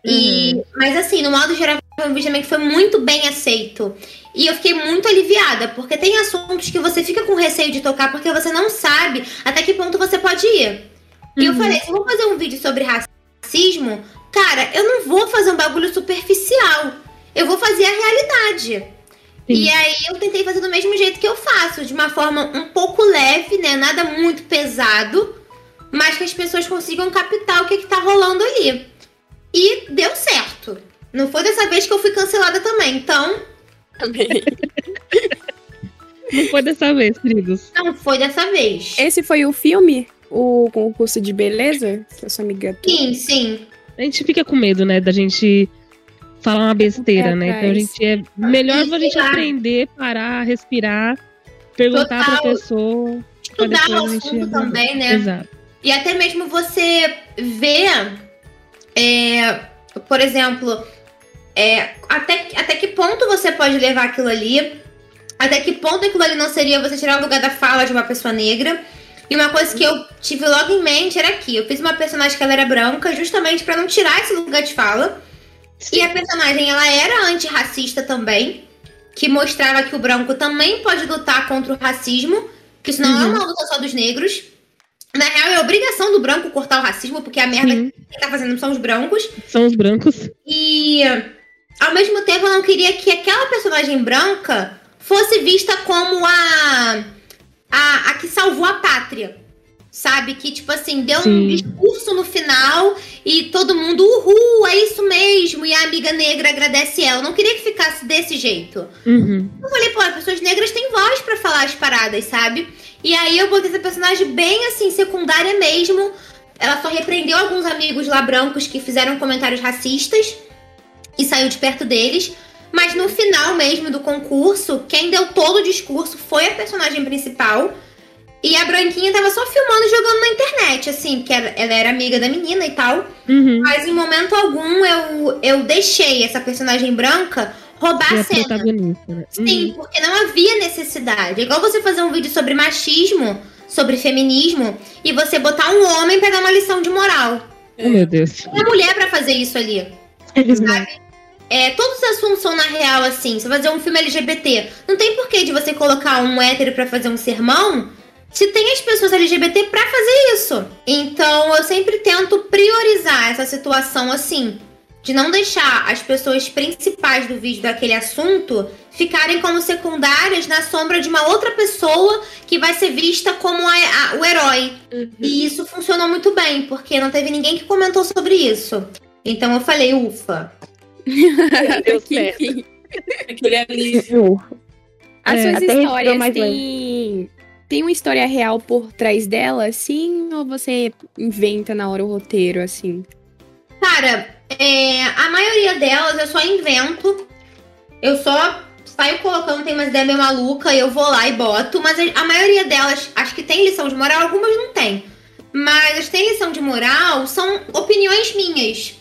E, uhum. Mas assim, no modo geral, foi um vídeo também que foi muito bem aceito. E eu fiquei muito aliviada, porque tem assuntos que você fica com receio de tocar porque você não sabe até que ponto você pode ir. E eu uhum. falei, se eu vou fazer um vídeo sobre racismo, cara, eu não vou fazer um bagulho superficial. Eu vou fazer a realidade. Sim. E aí eu tentei fazer do mesmo jeito que eu faço, de uma forma um pouco leve, né? Nada muito pesado, mas que as pessoas consigam captar o que, que tá rolando ali. E deu certo. Não foi dessa vez que eu fui cancelada também, então Amei. Não foi dessa vez, queridos. Não foi dessa vez. Esse foi o filme? O concurso de beleza? Que a sua amiga. Sim, sim. A gente fica com medo, né? Da gente falar uma besteira, é, né? Então a gente é melhor a gente aprender, parar, respirar, perguntar Total. pra pessoa. Estudar o assunto também, né? Exato. E até mesmo você ver, é, por exemplo, é, até, até que ponto você pode levar aquilo ali? Até que ponto aquilo ali não seria você tirar o lugar da fala de uma pessoa negra? E uma coisa que eu tive logo em mente era que eu fiz uma personagem que ela era branca, justamente para não tirar esse lugar de fala. Sim. E a personagem, ela era antirracista também, que mostrava que o branco também pode lutar contra o racismo, que isso não uhum. é uma luta só dos negros. Na real, é obrigação do branco cortar o racismo, porque a merda uhum. que tá fazendo são os brancos. São os brancos. E, ao mesmo tempo, eu não queria que aquela personagem branca fosse vista como a, a, a que salvou a pátria sabe? Que, tipo assim, deu Sim. um discurso no final e todo mundo, uhul, é isso mesmo. E a amiga negra agradece ela. Eu não queria que ficasse desse jeito. Uhum. Eu falei, pô, as pessoas negras têm voz para falar as paradas, sabe? E aí eu botei essa personagem bem, assim, secundária mesmo. Ela só repreendeu alguns amigos lá brancos que fizeram comentários racistas e saiu de perto deles. Mas no final mesmo do concurso, quem deu todo o discurso foi a personagem principal e a Branquinha tava só filmando e jogando na internet, assim, porque ela, era amiga da menina e tal. Uhum. Mas em momento algum eu, eu deixei essa personagem branca roubar a cena. Né? Sim, uhum. porque não havia necessidade. É igual você fazer um vídeo sobre machismo, sobre feminismo, e você botar um homem pra dar uma lição de moral. Oh, meu Deus. Uma mulher para fazer isso ali. É sabe? É, todos os assuntos são na real assim. Você fazer um filme LGBT, não tem porquê de você colocar um hétero para fazer um sermão se tem as pessoas LGBT para fazer isso. Então eu sempre tento priorizar essa situação assim, de não deixar as pessoas principais do vídeo daquele assunto ficarem como secundárias na sombra de uma outra pessoa que vai ser vista como a, a, o herói. Uhum. E isso funcionou muito bem, porque não teve ninguém que comentou sobre isso. Então eu falei, ufa. Deu certo. Aquele alívio. As é, suas histórias têm tem uma história real por trás dela, assim? Ou você inventa na hora o roteiro, assim? Cara, é, a maioria delas eu só invento. Eu só saio colocando, tem umas ideias meio maluca, eu vou lá e boto. Mas a maioria delas, acho que tem lição de moral, algumas não tem. Mas as que tem lição de moral são opiniões minhas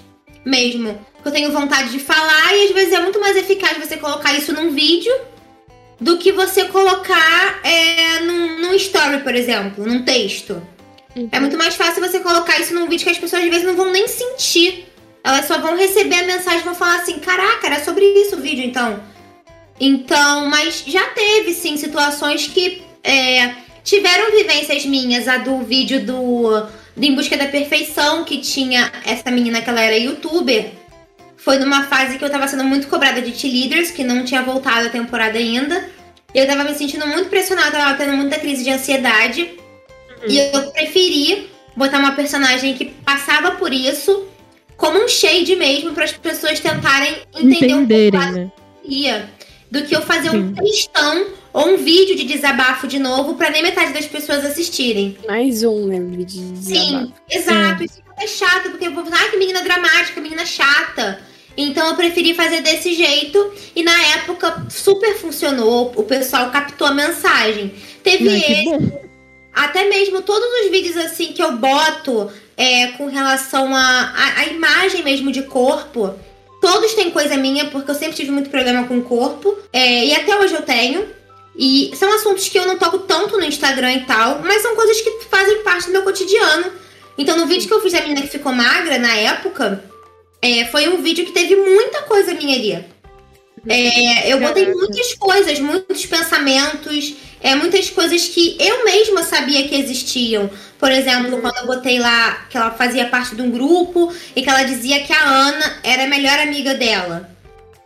mesmo. Eu tenho vontade de falar e às vezes é muito mais eficaz você colocar isso num vídeo do que você colocar é, num, num story, por exemplo, num texto. Uhum. É muito mais fácil você colocar isso num vídeo que as pessoas às vezes não vão nem sentir. Elas só vão receber a mensagem e vão falar assim: caraca, era sobre isso o vídeo então. Então, mas já teve sim situações que é, tiveram vivências minhas, a do vídeo do, do Em Busca da Perfeição, que tinha essa menina que ela era youtuber foi numa fase que eu tava sendo muito cobrada de T-Leaders, que não tinha voltado a temporada ainda. Eu tava me sentindo muito pressionada, tava tendo muita crise de ansiedade. Uhum. E eu preferi botar uma personagem que passava por isso como um shade mesmo para as pessoas tentarem entender Entenderem, um pouco né? do que eu fazer Sim. um textão ou um vídeo de desabafo de novo para nem metade das pessoas assistirem. Mais um, né? Vídeo de desabafo. Sim, exato. É. Isso é chato, porque eu vou falar, ah, que menina dramática, menina chata. Então eu preferi fazer desse jeito e na época super funcionou, o pessoal captou a mensagem. Teve esse, até mesmo todos os vídeos assim que eu boto é, com relação à imagem mesmo de corpo, todos têm coisa minha, porque eu sempre tive muito problema com o corpo, é, e até hoje eu tenho. E são assuntos que eu não toco tanto no Instagram e tal, mas são coisas que fazem parte do meu cotidiano. Então no vídeo que eu fiz da menina que ficou magra na época, é, foi um vídeo que teve muita coisa minha ali. É, eu botei muitas coisas, muitos pensamentos, é, muitas coisas que eu mesma sabia que existiam. Por exemplo, quando eu botei lá que ela fazia parte de um grupo e que ela dizia que a Ana era a melhor amiga dela.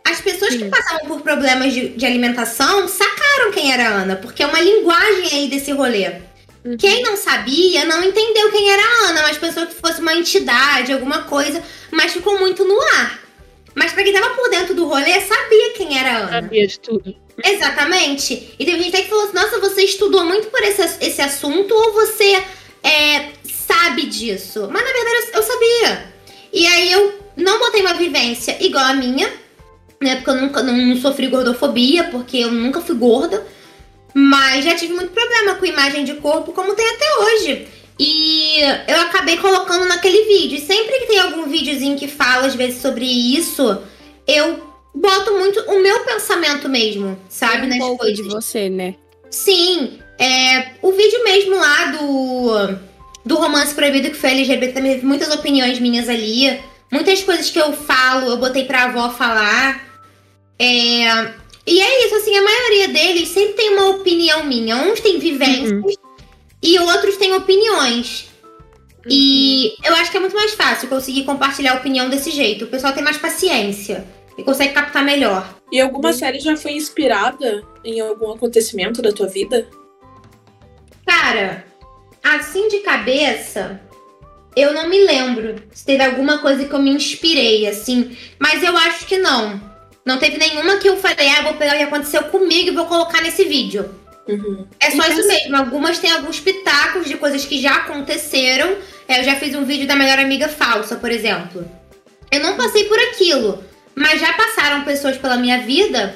As pessoas que passavam por problemas de, de alimentação sacaram quem era a Ana, porque é uma linguagem aí desse rolê. Uhum. Quem não sabia não entendeu quem era a Ana, mas pensou que fosse uma entidade, alguma coisa, mas ficou muito no ar. Mas pra quem tava por dentro do rolê, sabia quem era a Ana. Sabia de tudo. Exatamente. E teve gente até que falou assim: nossa, você estudou muito por esse, esse assunto ou você é, sabe disso? Mas na verdade eu, eu sabia. E aí eu não botei uma vivência igual a minha, né? Porque eu nunca não, não sofri gordofobia, porque eu nunca fui gorda. Mas já tive muito problema com imagem de corpo, como tem até hoje. E eu acabei colocando naquele vídeo. E sempre que tem algum videozinho que fala, às vezes, sobre isso, eu boto muito o meu pensamento mesmo, sabe? Um nas pouco coisas. de você, né? Sim. É, o vídeo mesmo lá do, do romance proibido que foi LGBT também teve muitas opiniões minhas ali. Muitas coisas que eu falo, eu botei pra avó falar. É... E é isso, assim, a maioria deles sempre tem uma opinião minha. Uns têm vivências uhum. e outros têm opiniões. Uhum. E eu acho que é muito mais fácil conseguir compartilhar a opinião desse jeito. O pessoal tem mais paciência e consegue captar melhor. E alguma série já foi inspirada em algum acontecimento da tua vida? Cara, assim de cabeça, eu não me lembro se teve alguma coisa que eu me inspirei, assim. Mas eu acho que não. Não teve nenhuma que eu falei, ah, vou pegar o que aconteceu comigo e vou colocar nesse vídeo. Uhum. É só isso mesmo. Algumas têm alguns pitacos de coisas que já aconteceram. É, eu já fiz um vídeo da melhor amiga falsa, por exemplo. Eu não passei por aquilo, mas já passaram pessoas pela minha vida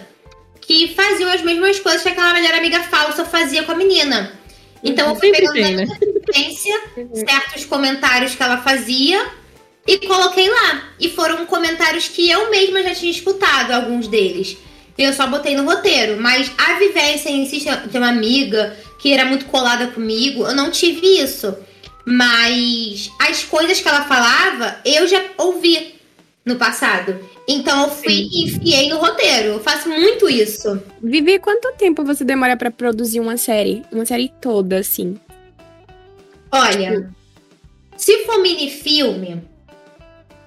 que faziam as mesmas coisas que aquela melhor amiga falsa fazia com a menina. Então eu fui pegando tem, na né? minha certos comentários que ela fazia e coloquei lá. E foram comentários que eu mesma já tinha escutado, alguns deles. Eu só botei no roteiro. Mas a vivência em si de uma amiga que era muito colada comigo, eu não tive isso. Mas as coisas que ela falava, eu já ouvi no passado. Então eu fui e enfiei no roteiro. Eu faço muito isso. Vivi, quanto tempo você demora para produzir uma série? Uma série toda, assim? Olha, se for mini filme,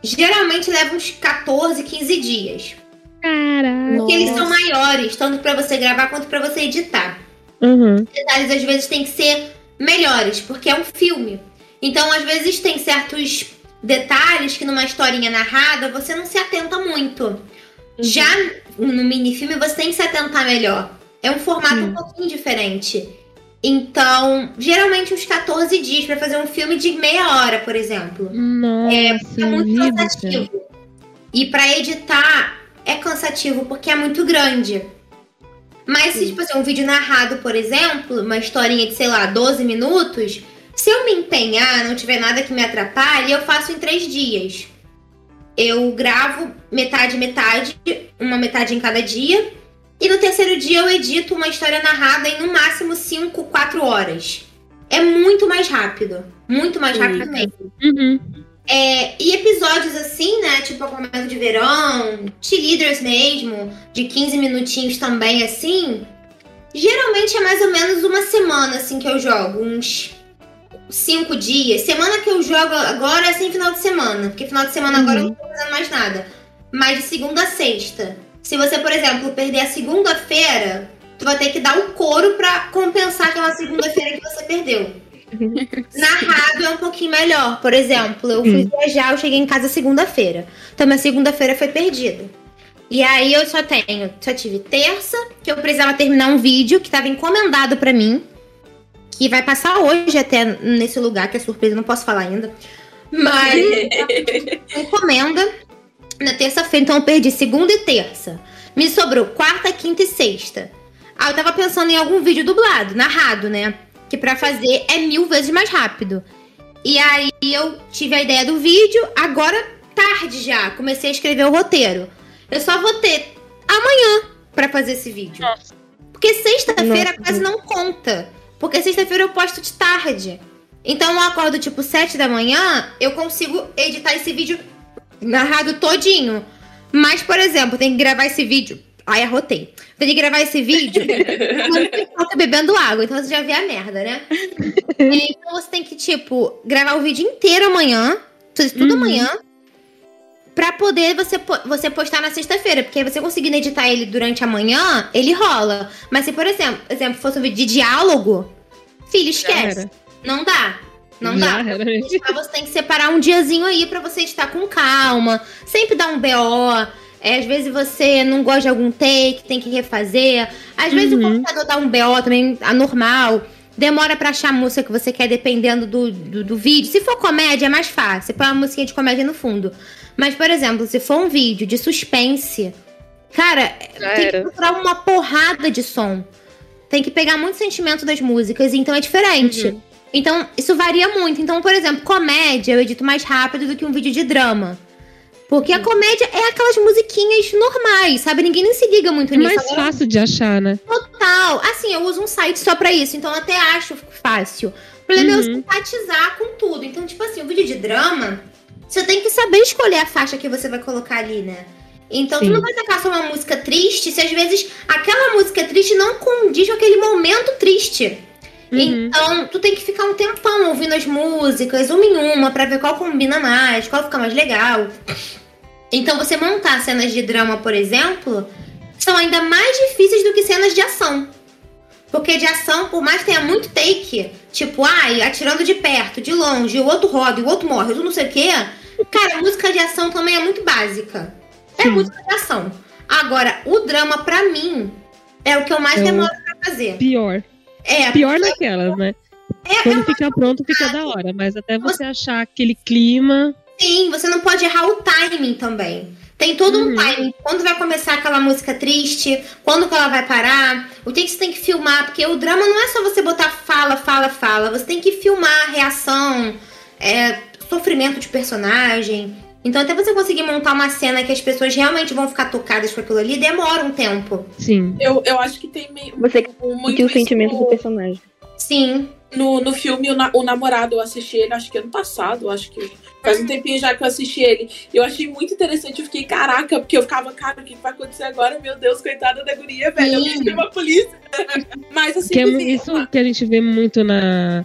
geralmente leva uns 14, 15 dias. Caraca. Porque eles são maiores, tanto para você gravar quanto para você editar. Uhum. Detalhes às vezes tem que ser melhores, porque é um filme. Então, às vezes tem certos detalhes que numa historinha narrada você não se atenta muito. Uhum. Já no minifilme você tem que se atentar melhor. É um formato um pouquinho diferente. Então, geralmente uns 14 dias para fazer um filme de meia hora, por exemplo. Nossa, é, é muito vida. cansativo. E para editar é cansativo porque é muito grande. Mas se tipo assim, um vídeo narrado, por exemplo, uma historinha de, sei lá, 12 minutos, se eu me empenhar, não tiver nada que me atrapalhe, eu faço em três dias. Eu gravo metade, metade, uma metade em cada dia. E no terceiro dia eu edito uma história narrada em no máximo 5, 4 horas. É muito mais rápido. Muito mais rápido mesmo. Uhum. É, e episódios assim, né? Tipo a começo de verão, cheerleaders mesmo, de 15 minutinhos também, assim. Geralmente é mais ou menos uma semana, assim, que eu jogo. Uns cinco dias. Semana que eu jogo agora é sem final de semana. Porque final de semana uhum. agora eu não tô fazendo mais nada. Mas de segunda a sexta. Se você, por exemplo, perder a segunda-feira, tu vai ter que dar o couro pra compensar aquela segunda-feira que você perdeu. Narrado é um pouquinho melhor. Por exemplo, eu fui viajar, eu cheguei em casa segunda-feira. Então minha segunda-feira foi perdida. E aí eu só tenho, só tive terça, que eu precisava terminar um vídeo que estava encomendado para mim que vai passar hoje até nesse lugar, que é surpresa, não posso falar ainda. Mas encomenda na terça-feira, então eu perdi segunda e terça. Me sobrou quarta, quinta e sexta. Aí eu tava pensando em algum vídeo dublado, narrado, né? Que para fazer é mil vezes mais rápido. E aí eu tive a ideia do vídeo, agora tarde já, comecei a escrever o roteiro. Eu só vou ter amanhã para fazer esse vídeo. Porque sexta-feira quase não conta. Porque sexta-feira eu posto de tarde. Então eu acordo tipo 7 da manhã, eu consigo editar esse vídeo narrado todinho. Mas, por exemplo, tem que gravar esse vídeo. Ai, arrotei. Tem que gravar esse vídeo quando bebendo água. Então você já vê a merda, né? então você tem que, tipo, gravar o vídeo inteiro amanhã. Tudo uhum. amanhã. Pra poder você, você postar na sexta-feira. Porque você conseguindo editar ele durante a manhã, ele rola. Mas se, por exemplo, exemplo fosse um vídeo de diálogo, filho, esquece. Não dá. Não Já dá. Editar, você tem que separar um diazinho aí para você editar com calma. Sempre dá um BO. É, às vezes você não gosta de algum take, tem que refazer. Às vezes uhum. o computador dá um BO também anormal. Demora pra achar a música que você quer, dependendo do, do, do vídeo. Se for comédia, é mais fácil. Você põe uma musiquinha de comédia no fundo. Mas, por exemplo, se for um vídeo de suspense, cara, Já tem era. que procurar uma porrada de som. Tem que pegar muito sentimento das músicas, então é diferente. Uhum. Então, isso varia muito. Então, por exemplo, comédia eu edito mais rápido do que um vídeo de drama. Porque a comédia é aquelas musiquinhas normais, sabe? Ninguém nem se liga muito é nisso. É mais Agora, fácil de achar, né? Total. Assim, eu uso um site só pra isso, então até acho fácil. O problema uhum. é eu uhum. simpatizar com tudo. Então, tipo assim, o vídeo de drama, você tem que saber escolher a faixa que você vai colocar ali, né? Então Sim. tu não vai tocar só uma música triste se às vezes aquela música triste não condiz com aquele momento triste. Uhum. Então, tu tem que ficar um tempão ouvindo as músicas, uma em uma, pra ver qual combina mais, qual fica mais legal. Então, você montar cenas de drama, por exemplo, são ainda mais difíceis do que cenas de ação. Porque de ação, por mais que tenha muito take, tipo, ai, atirando de perto, de longe, o outro roda, o outro morre, tu não sei o quê. Cara, música de ação também é muito básica. É Sim. música de ação. Agora, o drama, pra mim, é o que eu mais é demoro pra fazer. Pior. É. Pior naquelas, né? É, Quando é fica pronto, fica da hora. Mas até você, você achar aquele clima. Sim, você não pode errar o timing também. Tem todo uhum. um timing. Quando vai começar aquela música triste, quando que ela vai parar, o que, que você tem que filmar, porque o drama não é só você botar fala, fala, fala. Você tem que filmar reação, é, sofrimento de personagem. Então, até você conseguir montar uma cena que as pessoas realmente vão ficar tocadas com aquilo ali, demora um tempo. Sim. Eu, eu acho que tem meio. Você que muito o sentimento no... do personagem. Sim. No, no filme, o, na, o Namorado, eu assisti ele, acho que ano passado, acho que faz um tempinho já que eu assisti ele. Eu achei muito interessante, eu fiquei, caraca, porque eu ficava, cara, o que vai acontecer agora? Meu Deus, coitada da guria, velho, alguém chama a polícia. Mas assim. Que é isso que a gente vê muito na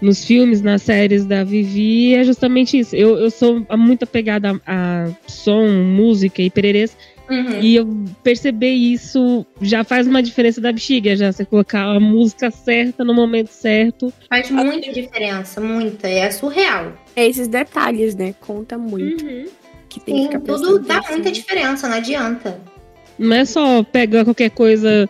nos filmes, nas séries da Vivi, é justamente isso. Eu, eu sou muito apegada a, a som, música e pererês. Uhum. E eu perceber isso já faz uma diferença da bexiga, já você colocar a música certa no momento certo. Faz muita diferença, muita. É surreal. É esses detalhes, né? Conta muito. Uhum. Que tem Sim, que ficar tudo dá muita diferença, não adianta. Não é só pegar qualquer coisa,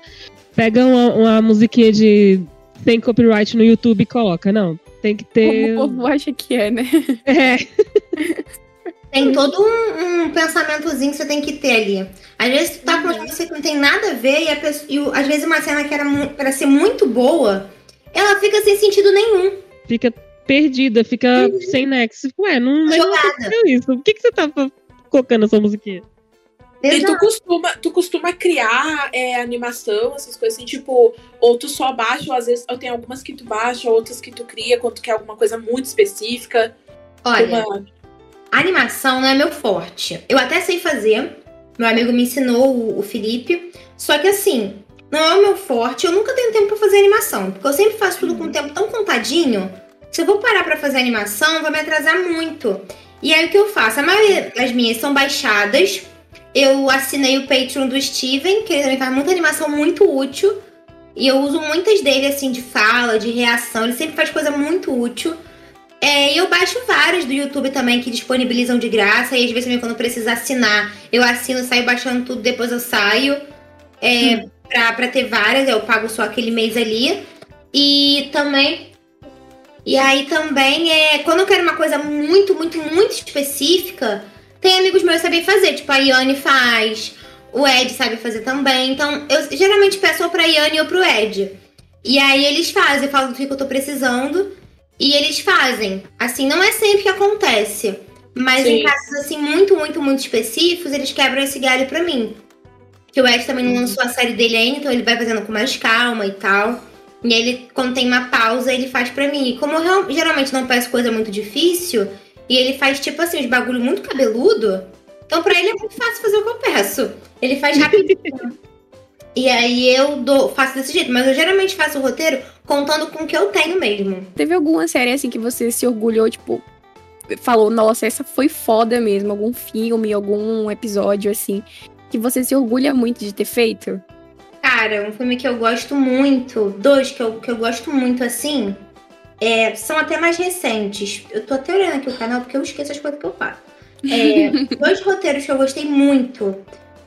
pega uma, uma musiquinha de tem copyright no YouTube e coloca. Não, tem que ter. Como o povo acha que é, né? É. Tem todo um, um, pensamentozinho que você tem que ter ali. Às vezes tu tá com uma uhum. música que não tem nada a ver e, a pessoa, e às vezes uma cena que era para ser muito boa, ela fica sem sentido nenhum. Fica perdida, fica uhum. sem nexo. Ué, não, não é isso. Por que, que você tá colocando essa musiquinha? E tu costuma, tu costuma criar é, animação, essas coisas assim, tipo, ou tu só baixa, ou às vezes ou tem algumas que tu baixa, outras que tu cria quando tu quer alguma coisa muito específica. Olha, uma... animação não é meu forte. Eu até sei fazer, meu amigo me ensinou, o, o Felipe, só que assim, não é o meu forte, eu nunca tenho tempo pra fazer animação, porque eu sempre faço tudo com um tempo tão contadinho, se eu vou parar pra fazer animação, vai me atrasar muito. E aí o que eu faço? A maioria das minhas são baixadas, eu assinei o Patreon do Steven, que ele também faz muita animação muito útil. E eu uso muitas dele, assim, de fala, de reação. Ele sempre faz coisa muito útil. É, e eu baixo vários do YouTube também que disponibilizam de graça. E às vezes também quando precisa assinar, eu assino, saio baixando tudo, depois eu saio. É, hum. pra, pra ter várias, eu pago só aquele mês ali. E também. E aí também é. Quando eu quero uma coisa muito, muito, muito específica, tem amigos meus que sabem fazer, tipo a Iane faz, o Ed sabe fazer também. Então, eu geralmente peço ou pra Iane ou pro Ed. E aí eles fazem, eu falo do que eu tô precisando. E eles fazem. Assim, não é sempre que acontece. Mas Sim. em casos assim muito, muito, muito específicos, eles quebram esse galho pra mim. Que o Ed também não lançou a série dele ainda, então ele vai fazendo com mais calma e tal. E ele, quando tem uma pausa, ele faz pra mim. E como eu geralmente não peço coisa muito difícil, e ele faz, tipo assim, os bagulho muito cabeludo. Então, pra ele é muito fácil fazer o que eu peço. Ele faz rapidinho. e aí eu dou, faço desse jeito. Mas eu geralmente faço o roteiro contando com o que eu tenho mesmo. Teve alguma série, assim, que você se orgulhou, tipo, falou, nossa, essa foi foda mesmo. Algum filme, algum episódio, assim, que você se orgulha muito de ter feito? Cara, um filme que eu gosto muito, dois que eu, que eu gosto muito, assim, é, são até mais recentes. Eu tô até olhando aqui o canal porque eu esqueço as coisas que eu faço. É, dois roteiros que eu gostei muito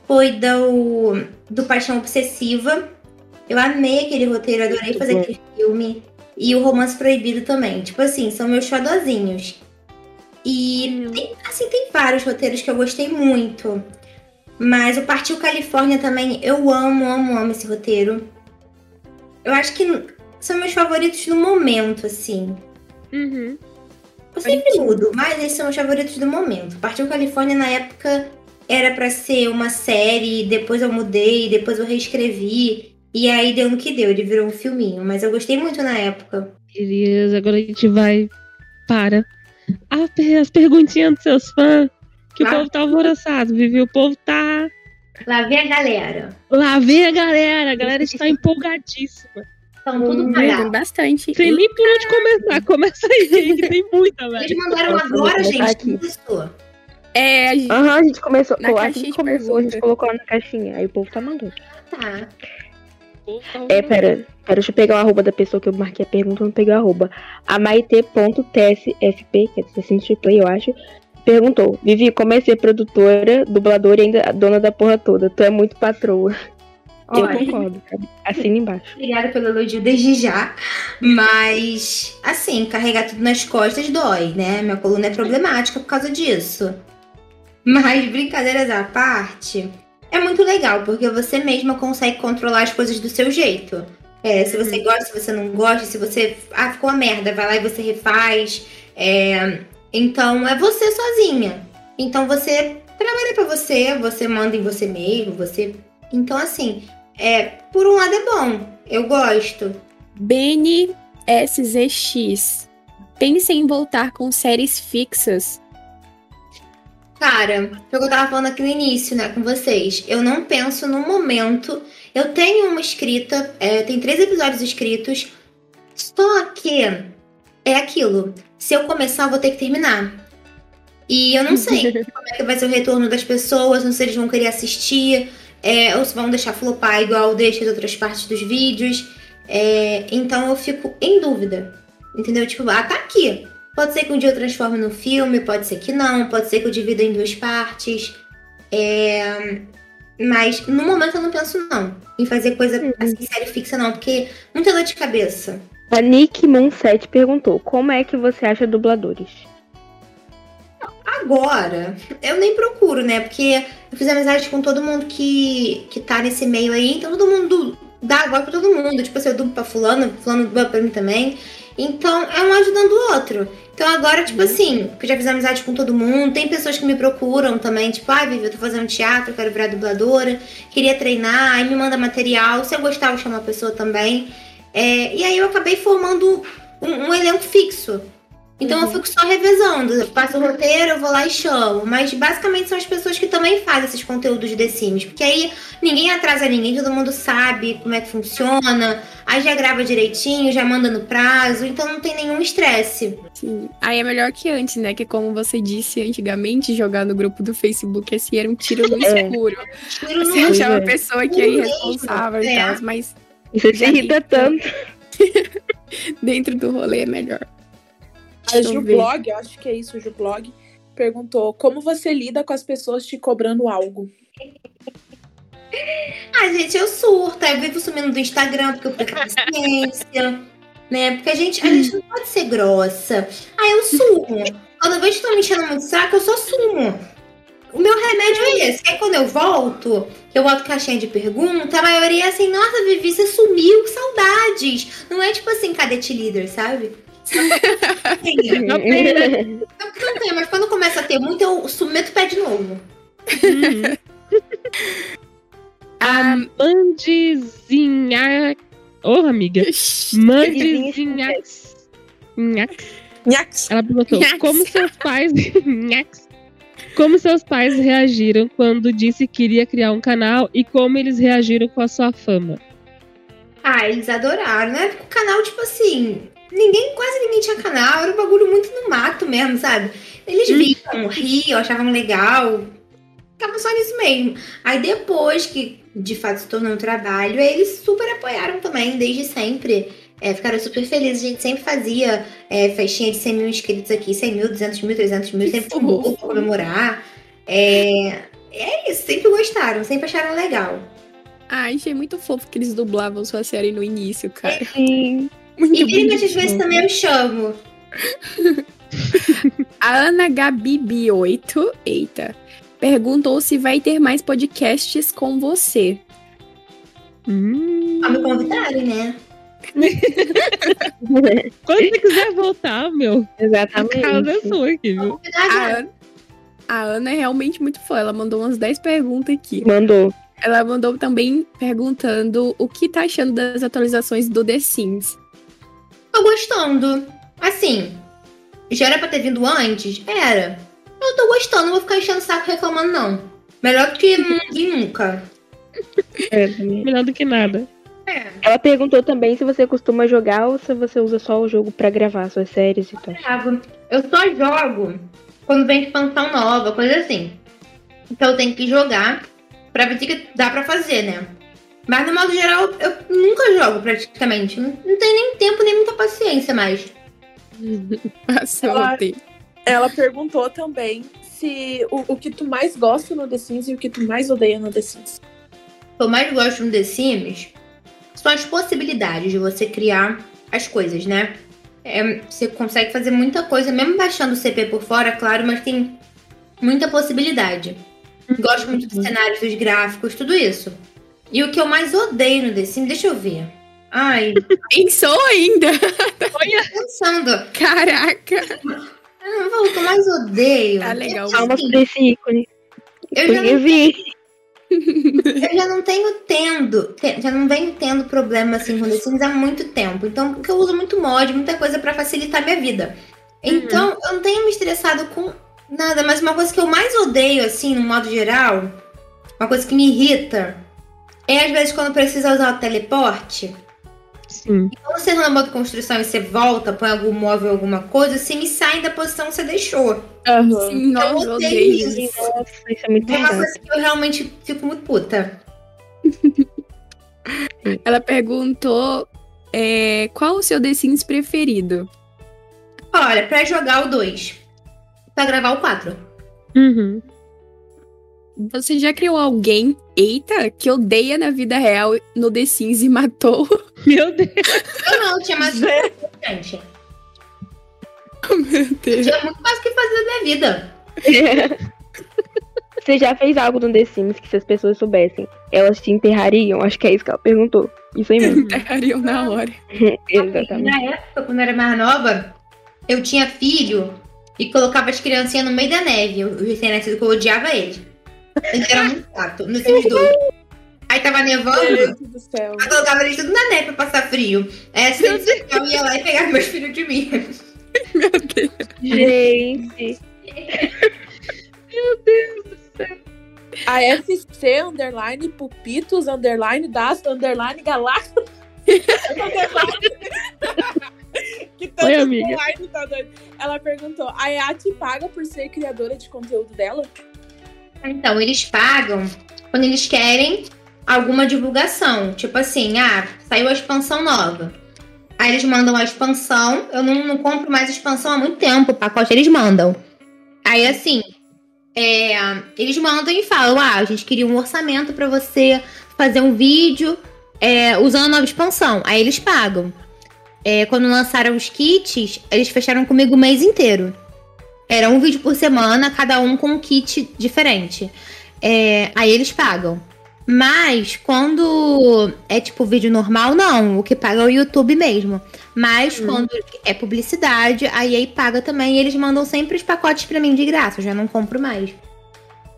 foi do, do Paixão Obsessiva. Eu amei aquele roteiro, adorei muito fazer bom. aquele filme. E o Romance Proibido também. Tipo assim, são meus xodozinhos. E tem, assim, tem vários roteiros que eu gostei muito. Mas o Partiu Califórnia também, eu amo, amo, amo esse roteiro. Eu acho que são meus favoritos do momento, assim. Uhum. Eu sempre mudo, mas esses são os favoritos do momento. Partiu Califórnia na época era para ser uma série, depois eu mudei, depois eu reescrevi. E aí deu no que deu, ele virou um filminho. Mas eu gostei muito na época. Beleza, agora a gente vai para as perguntinhas dos seus fãs. Que o povo tá alvoroçado, Vivi. O povo tá. Lá vem a galera. Lá vem a galera. A galera está empolgadíssima. Estão tudo pagado. Bastante. Tem nem por onde começar. Começa aí, que tem muita, velho. Eles mandaram agora, gente. aqui. Isso. É, a gente... Aham, a gente começou. Na Pô, que de começou, a gente colocou lá na caixinha. Aí o povo tá mandando. Tá. É, pera, pera, deixa eu pegar o arroba da pessoa que eu marquei a pergunta, eu não peguei o arroba. A Maite.tsfp, que é assim de play, eu acho, perguntou: Vivi, como é ser produtora, dubladora e ainda a dona da porra toda? Tu é muito patroa. Eu Olha. concordo. Assina embaixo. Obrigada pelo elogio desde já. Mas, assim, carregar tudo nas costas dói, né? Minha coluna é problemática por causa disso. Mas, brincadeiras à parte, é muito legal, porque você mesma consegue controlar as coisas do seu jeito. É, se você gosta, se você não gosta, se você. Ah, ficou uma merda, vai lá e você refaz. É, então, é você sozinha. Então, você trabalha pra você, você manda em você mesmo, você. Então, assim, é, por um lado é bom. Eu gosto. Beni SZX. Pense em voltar com séries fixas. Cara, foi o que eu tava falando aqui no início, né, com vocês. Eu não penso no momento. Eu tenho uma escrita, é, tem três episódios escritos. Só que é aquilo. Se eu começar, eu vou ter que terminar. E eu não sei como é que vai ser o retorno das pessoas, não sei se eles vão querer assistir, é, ou se vão deixar flopar igual deixa as outras partes dos vídeos. É, então eu fico em dúvida. Entendeu? Tipo, ah, tá aqui. Pode ser que um dia eu transforme no filme, pode ser que não, pode ser que eu divida em duas partes. É, Mas no momento eu não penso, não, em fazer coisa assim, série fixa, não, porque muita dor de cabeça. A Nick Moon 7 perguntou: Como é que você acha dubladores? Agora, eu nem procuro, né? Porque eu fiz amizade com todo mundo que, que tá nesse meio aí, então todo mundo dá agora pra todo mundo. Tipo assim, eu dublo pra fulano, fulano dubla pra mim também. Então, é um ajudando o outro. Então agora, tipo assim, que eu já fiz amizade com todo mundo, tem pessoas que me procuram também, tipo, ai, Vivi, eu tô fazendo teatro, eu quero virar dubladora, queria treinar, aí me manda material, se eu gostar, eu chamo a pessoa também. É, e aí eu acabei formando um, um elenco fixo. Então eu fico só revezando. Eu passo o roteiro, eu vou lá e chamo. Mas basicamente são as pessoas que também fazem esses conteúdos de The Sims. Porque aí ninguém atrasa ninguém, todo mundo sabe como é que funciona. Aí já grava direitinho, já manda no prazo. Então não tem nenhum estresse. Sim. Aí é melhor que antes, né? Que como você disse antigamente, jogar no grupo do Facebook assim era um tiro no É. escuro. Tiro no Você achava a é. pessoa que é irresponsável e é. tal, mas Você se irrita tanto. dentro do rolê é melhor. A. Jublog, acho que é isso, Jublog, perguntou como você lida com as pessoas te cobrando algo. Ah, gente, eu surto. Eu vivo sumindo do Instagram porque eu perco a paciência. Né? Porque a gente, a gente não pode ser grossa. Aí eu sumo. Quando eu vejo que estão me enchendo muito o saco, eu só sumo. O meu remédio é esse. Aí quando eu volto, que eu boto caixinha de pergunta, a maioria é assim, nossa, Vivi, você sumiu, que saudades. Não é tipo assim, cadete líder, sabe? Não tem, né? Não que não tem, mas quando começa a ter muito, eu su- meto o pé de novo. Ah, Mandizinha. Ô, amiga. Mandizinha. Nhax. Ela perguntou: Nhax. como seus pais. Nhax. Como seus pais reagiram quando disse que iria criar um canal e como eles reagiram com a sua fama? Ah, eles adoraram, né? O canal, tipo assim, ninguém, quase ninguém tinha canal, era um bagulho muito no mato mesmo, sabe? Eles viam, riam, achavam legal, ficavam só nisso mesmo. Aí depois que de fato se tornou um trabalho, eles super apoiaram também, desde sempre. É, ficaram super felizes, a gente sempre fazia é, festinha de 100 mil inscritos aqui, 100 mil, 200 mil, 300 mil, sempre pra comemorar. É, é isso, sempre gostaram, sempre acharam legal. ah, achei muito fofo que eles dublavam sua série no início, cara. Sim. Muito E vira às bonitinho. vezes também eu chamo. A Ana Gabi B8, eita, perguntou se vai ter mais podcasts com você. Hum. Me convidarem, né? Quando você quiser voltar, meu, a Exatamente. casa é sua aqui, viu? A a Ana é realmente muito fã, ela mandou umas 10 perguntas aqui. Mandou. Ela mandou também perguntando o que tá achando das atualizações do The Sims. Tô gostando. Assim, Já era pra ter vindo antes? Era. Eu tô gostando, não vou ficar enchendo o saco reclamando, não. Melhor do que não vir nunca. É, também. Melhor do que nada. É. Ela perguntou também se você costuma jogar ou se você usa só o jogo pra gravar suas séries e tal. Eu só jogo quando vem expansão nova, coisa assim. Então eu tenho que jogar pra ver o que dá pra fazer, né? Mas no modo geral, eu nunca jogo praticamente. Não, não tenho nem tempo, nem muita paciência mais. Nossa, Ela-. Ela perguntou também se o, o que tu mais gosta no The Sims e o que tu mais odeia no The Sims. O que eu mais gosto no The Sims são as possibilidades de você criar as coisas, né? É, você consegue fazer muita coisa, mesmo baixando o CP por fora, claro, mas tem muita possibilidade. Gosto muito dos cenários, dos gráficos, tudo isso. E o que eu mais odeio no The Sims, deixa eu ver. Ai, Pensou ainda? pensando. Caraca. Ah, o que eu mais odeio. Tá legal. Calma sobre esse ícone. Eu já, não, vi. eu já não tenho tendo, te- já não venho tendo problema assim com The Sims há muito tempo. Então, porque eu uso muito mod, muita coisa pra facilitar minha vida. Então, eu não tenho me estressado com nada, mas uma coisa que eu mais odeio, assim, no modo geral, uma coisa que me irrita, é às vezes quando precisa usar o teleporte. Sim. Quando você anda no modo construção e você volta, põe algum móvel, alguma coisa, você me sai da posição que você deixou. Sim, nossa, eu odeio odeio isso. isso. Nossa, isso é muito É uma coisa que eu realmente fico muito puta. Ela perguntou é, qual o seu The Sims preferido? Olha, pra jogar o 2. Pra gravar o 4. Uhum. Você já criou alguém, eita, que odeia na vida real no The Sims e matou? Meu Deus. Eu não, tinha mais gente. Meu Deus. Tinha muito mais o que fazer minha vida. Você já fez algo no The Sims que se as pessoas soubessem, elas te enterrariam? Acho que é isso que ela perguntou. Isso aí mesmo. Enterrariam na hora. Exatamente. Na época, quando eu era mais nova, eu tinha filho e colocava as criancinhas no meio da neve. Os recém-nascidos que eu odiava eles. Eles eram muito chato, no Sims 2. Aí tava nevando, Meu Deus do céu. eu colocava eles tudo na neve pra passar frio. É assim, eu ia lá e pegava meus filhos de mim. Meu Deus. Gente. A FC underline pupitos underline das underline galácticos. que tanto Oi, amiga. tá doido. Ela perguntou: a Yati paga por ser criadora de conteúdo dela? Então, eles pagam quando eles querem alguma divulgação. Tipo assim, ah, saiu a expansão nova. Aí eles mandam a expansão. Eu não, não compro mais expansão há muito tempo. O pacote eles mandam. Aí assim, é, eles mandam e falam: ah, a gente queria um orçamento pra você fazer um vídeo é, usando a nova expansão. Aí eles pagam. É, quando lançaram os kits, eles fecharam comigo o mês inteiro. Era um vídeo por semana, cada um com um kit diferente. É, aí eles pagam. Mas quando é tipo vídeo normal, não. O que paga é o YouTube mesmo. Mas quando é publicidade, aí aí paga também. E eles mandam sempre os pacotes pra mim de graça. Eu já não compro mais.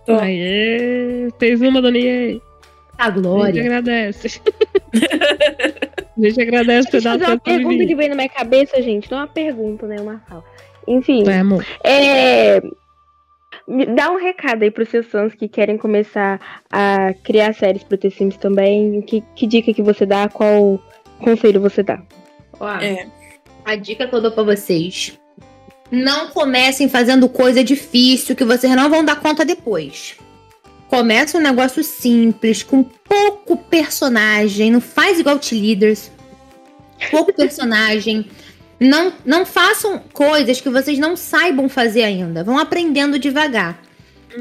Tô. Aê, fez uma, dona Iê. A A gente glória. agradece. a gente agradece por dar uma pergunta que veio na minha cabeça, gente. Não é uma pergunta, né? Uma fala. Enfim, Vai, amor. é... me dá um recado aí pros seus fãs que querem começar a criar séries pro The Sims também. Que, que dica que você dá? Qual conselho você dá? Ó, É. A dica que eu dou pra vocês. Não comecem fazendo coisa difícil que vocês não vão dar conta depois. Comece um negócio simples, com pouco personagem. Não faz igual T-Leaders. Pouco personagem. Não, não façam coisas que vocês não saibam fazer ainda. Vão aprendendo devagar.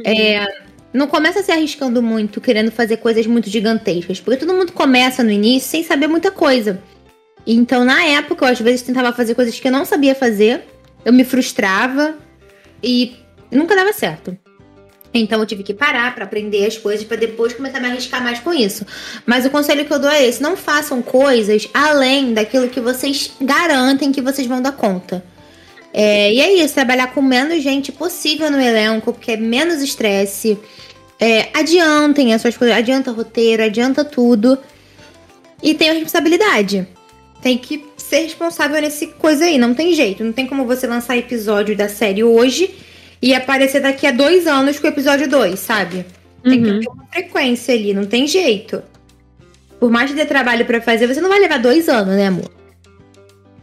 É, não começa se arriscando muito, querendo fazer coisas muito gigantescas. Porque todo mundo começa no início sem saber muita coisa. Então, na época, eu às vezes tentava fazer coisas que eu não sabia fazer. Eu me frustrava e nunca dava certo. Então eu tive que parar pra aprender as coisas pra depois começar a me arriscar mais com isso. Mas o conselho que eu dou é esse: não façam coisas além daquilo que vocês garantem que vocês vão dar conta. É, e é isso, trabalhar com menos gente possível no elenco, porque é menos estresse. É, adiantem as suas coisas, adianta roteiro, adianta tudo. E tenham responsabilidade. Tem que ser responsável nesse coisa aí. Não tem jeito. Não tem como você lançar episódio da série hoje e aparecer daqui a dois anos com o episódio 2, sabe? Tem uhum. que ter uma frequência ali, não tem jeito. Por mais que dê trabalho para fazer, você não vai levar dois anos, né, amor?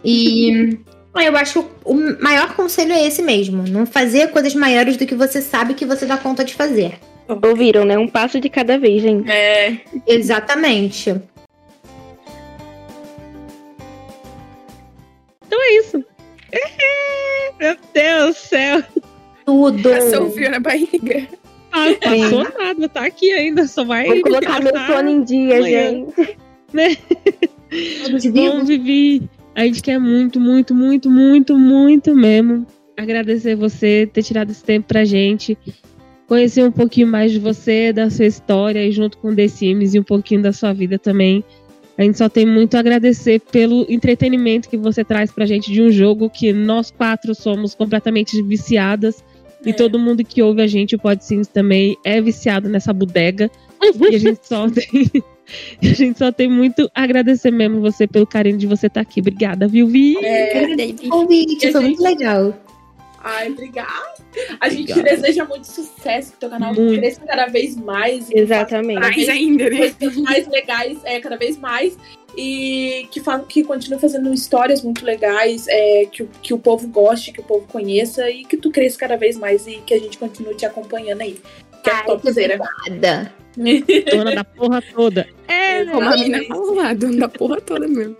E eu acho que o maior conselho é esse mesmo. Não fazer coisas maiores do que você sabe que você dá conta de fazer. Ouviram, né? Um passo de cada vez, gente. É. Exatamente. Então é isso. Meu Deus do céu. Tudo. Passou frio na barriga. Ah, passou nada, tá aqui ainda, só vai. Vou colocar meu sono em dia, amanhã. gente. Né? Bom, Vivi, a gente quer muito, muito, muito, muito, muito mesmo agradecer você ter tirado esse tempo pra gente. Conhecer um pouquinho mais de você, da sua história, e junto com The Sims e um pouquinho da sua vida também. A gente só tem muito a agradecer pelo entretenimento que você traz pra gente de um jogo que nós quatro somos completamente viciadas. É. E todo mundo que ouve a gente, o Pod Sims também, é viciado nessa bodega. e a gente só tem. a gente só tem muito a agradecer mesmo você pelo carinho de você estar tá aqui. Obrigada, viu, Vi? É, convite, foi muito legal. Ai, obrigada. A gente Obrigada. deseja muito sucesso, que teu canal muito. cresça cada vez mais. Exatamente. Mais ainda, né? Coisas mais legais, é, cada vez mais. E que, que continue fazendo histórias muito legais, é, que, que o povo goste, que o povo conheça e que tu cresça cada vez mais e que a gente continue te acompanhando aí. Que é topzera. Obrigada. Dona da porra toda. É, como a mina falou lá, dona da porra toda mesmo.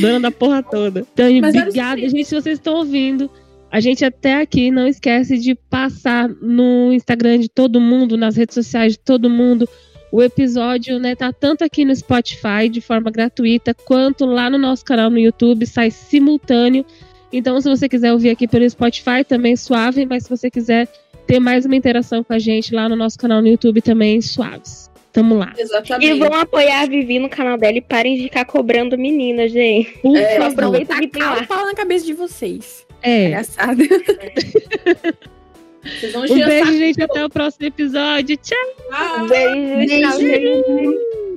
Dona da porra toda. Então, obrigada, gente, se vocês estão ouvindo. A gente até aqui não esquece de passar no Instagram de todo mundo, nas redes sociais de todo mundo. O episódio, né, tá tanto aqui no Spotify de forma gratuita, quanto lá no nosso canal no YouTube, sai simultâneo. Então, se você quiser ouvir aqui pelo Spotify, também suave, mas se você quiser ter mais uma interação com a gente lá no nosso canal no YouTube, também suaves. Tamo lá. Exatamente. E vão apoiar a Vivi no canal dela e parem de ficar cobrando meninas, gente. É, aproveita que tem lá. fala na cabeça de vocês. É. Engraçado. um beijo, gente. Até o próximo episódio. Tchau. Ah, beijo, beijo. Tchau, gente.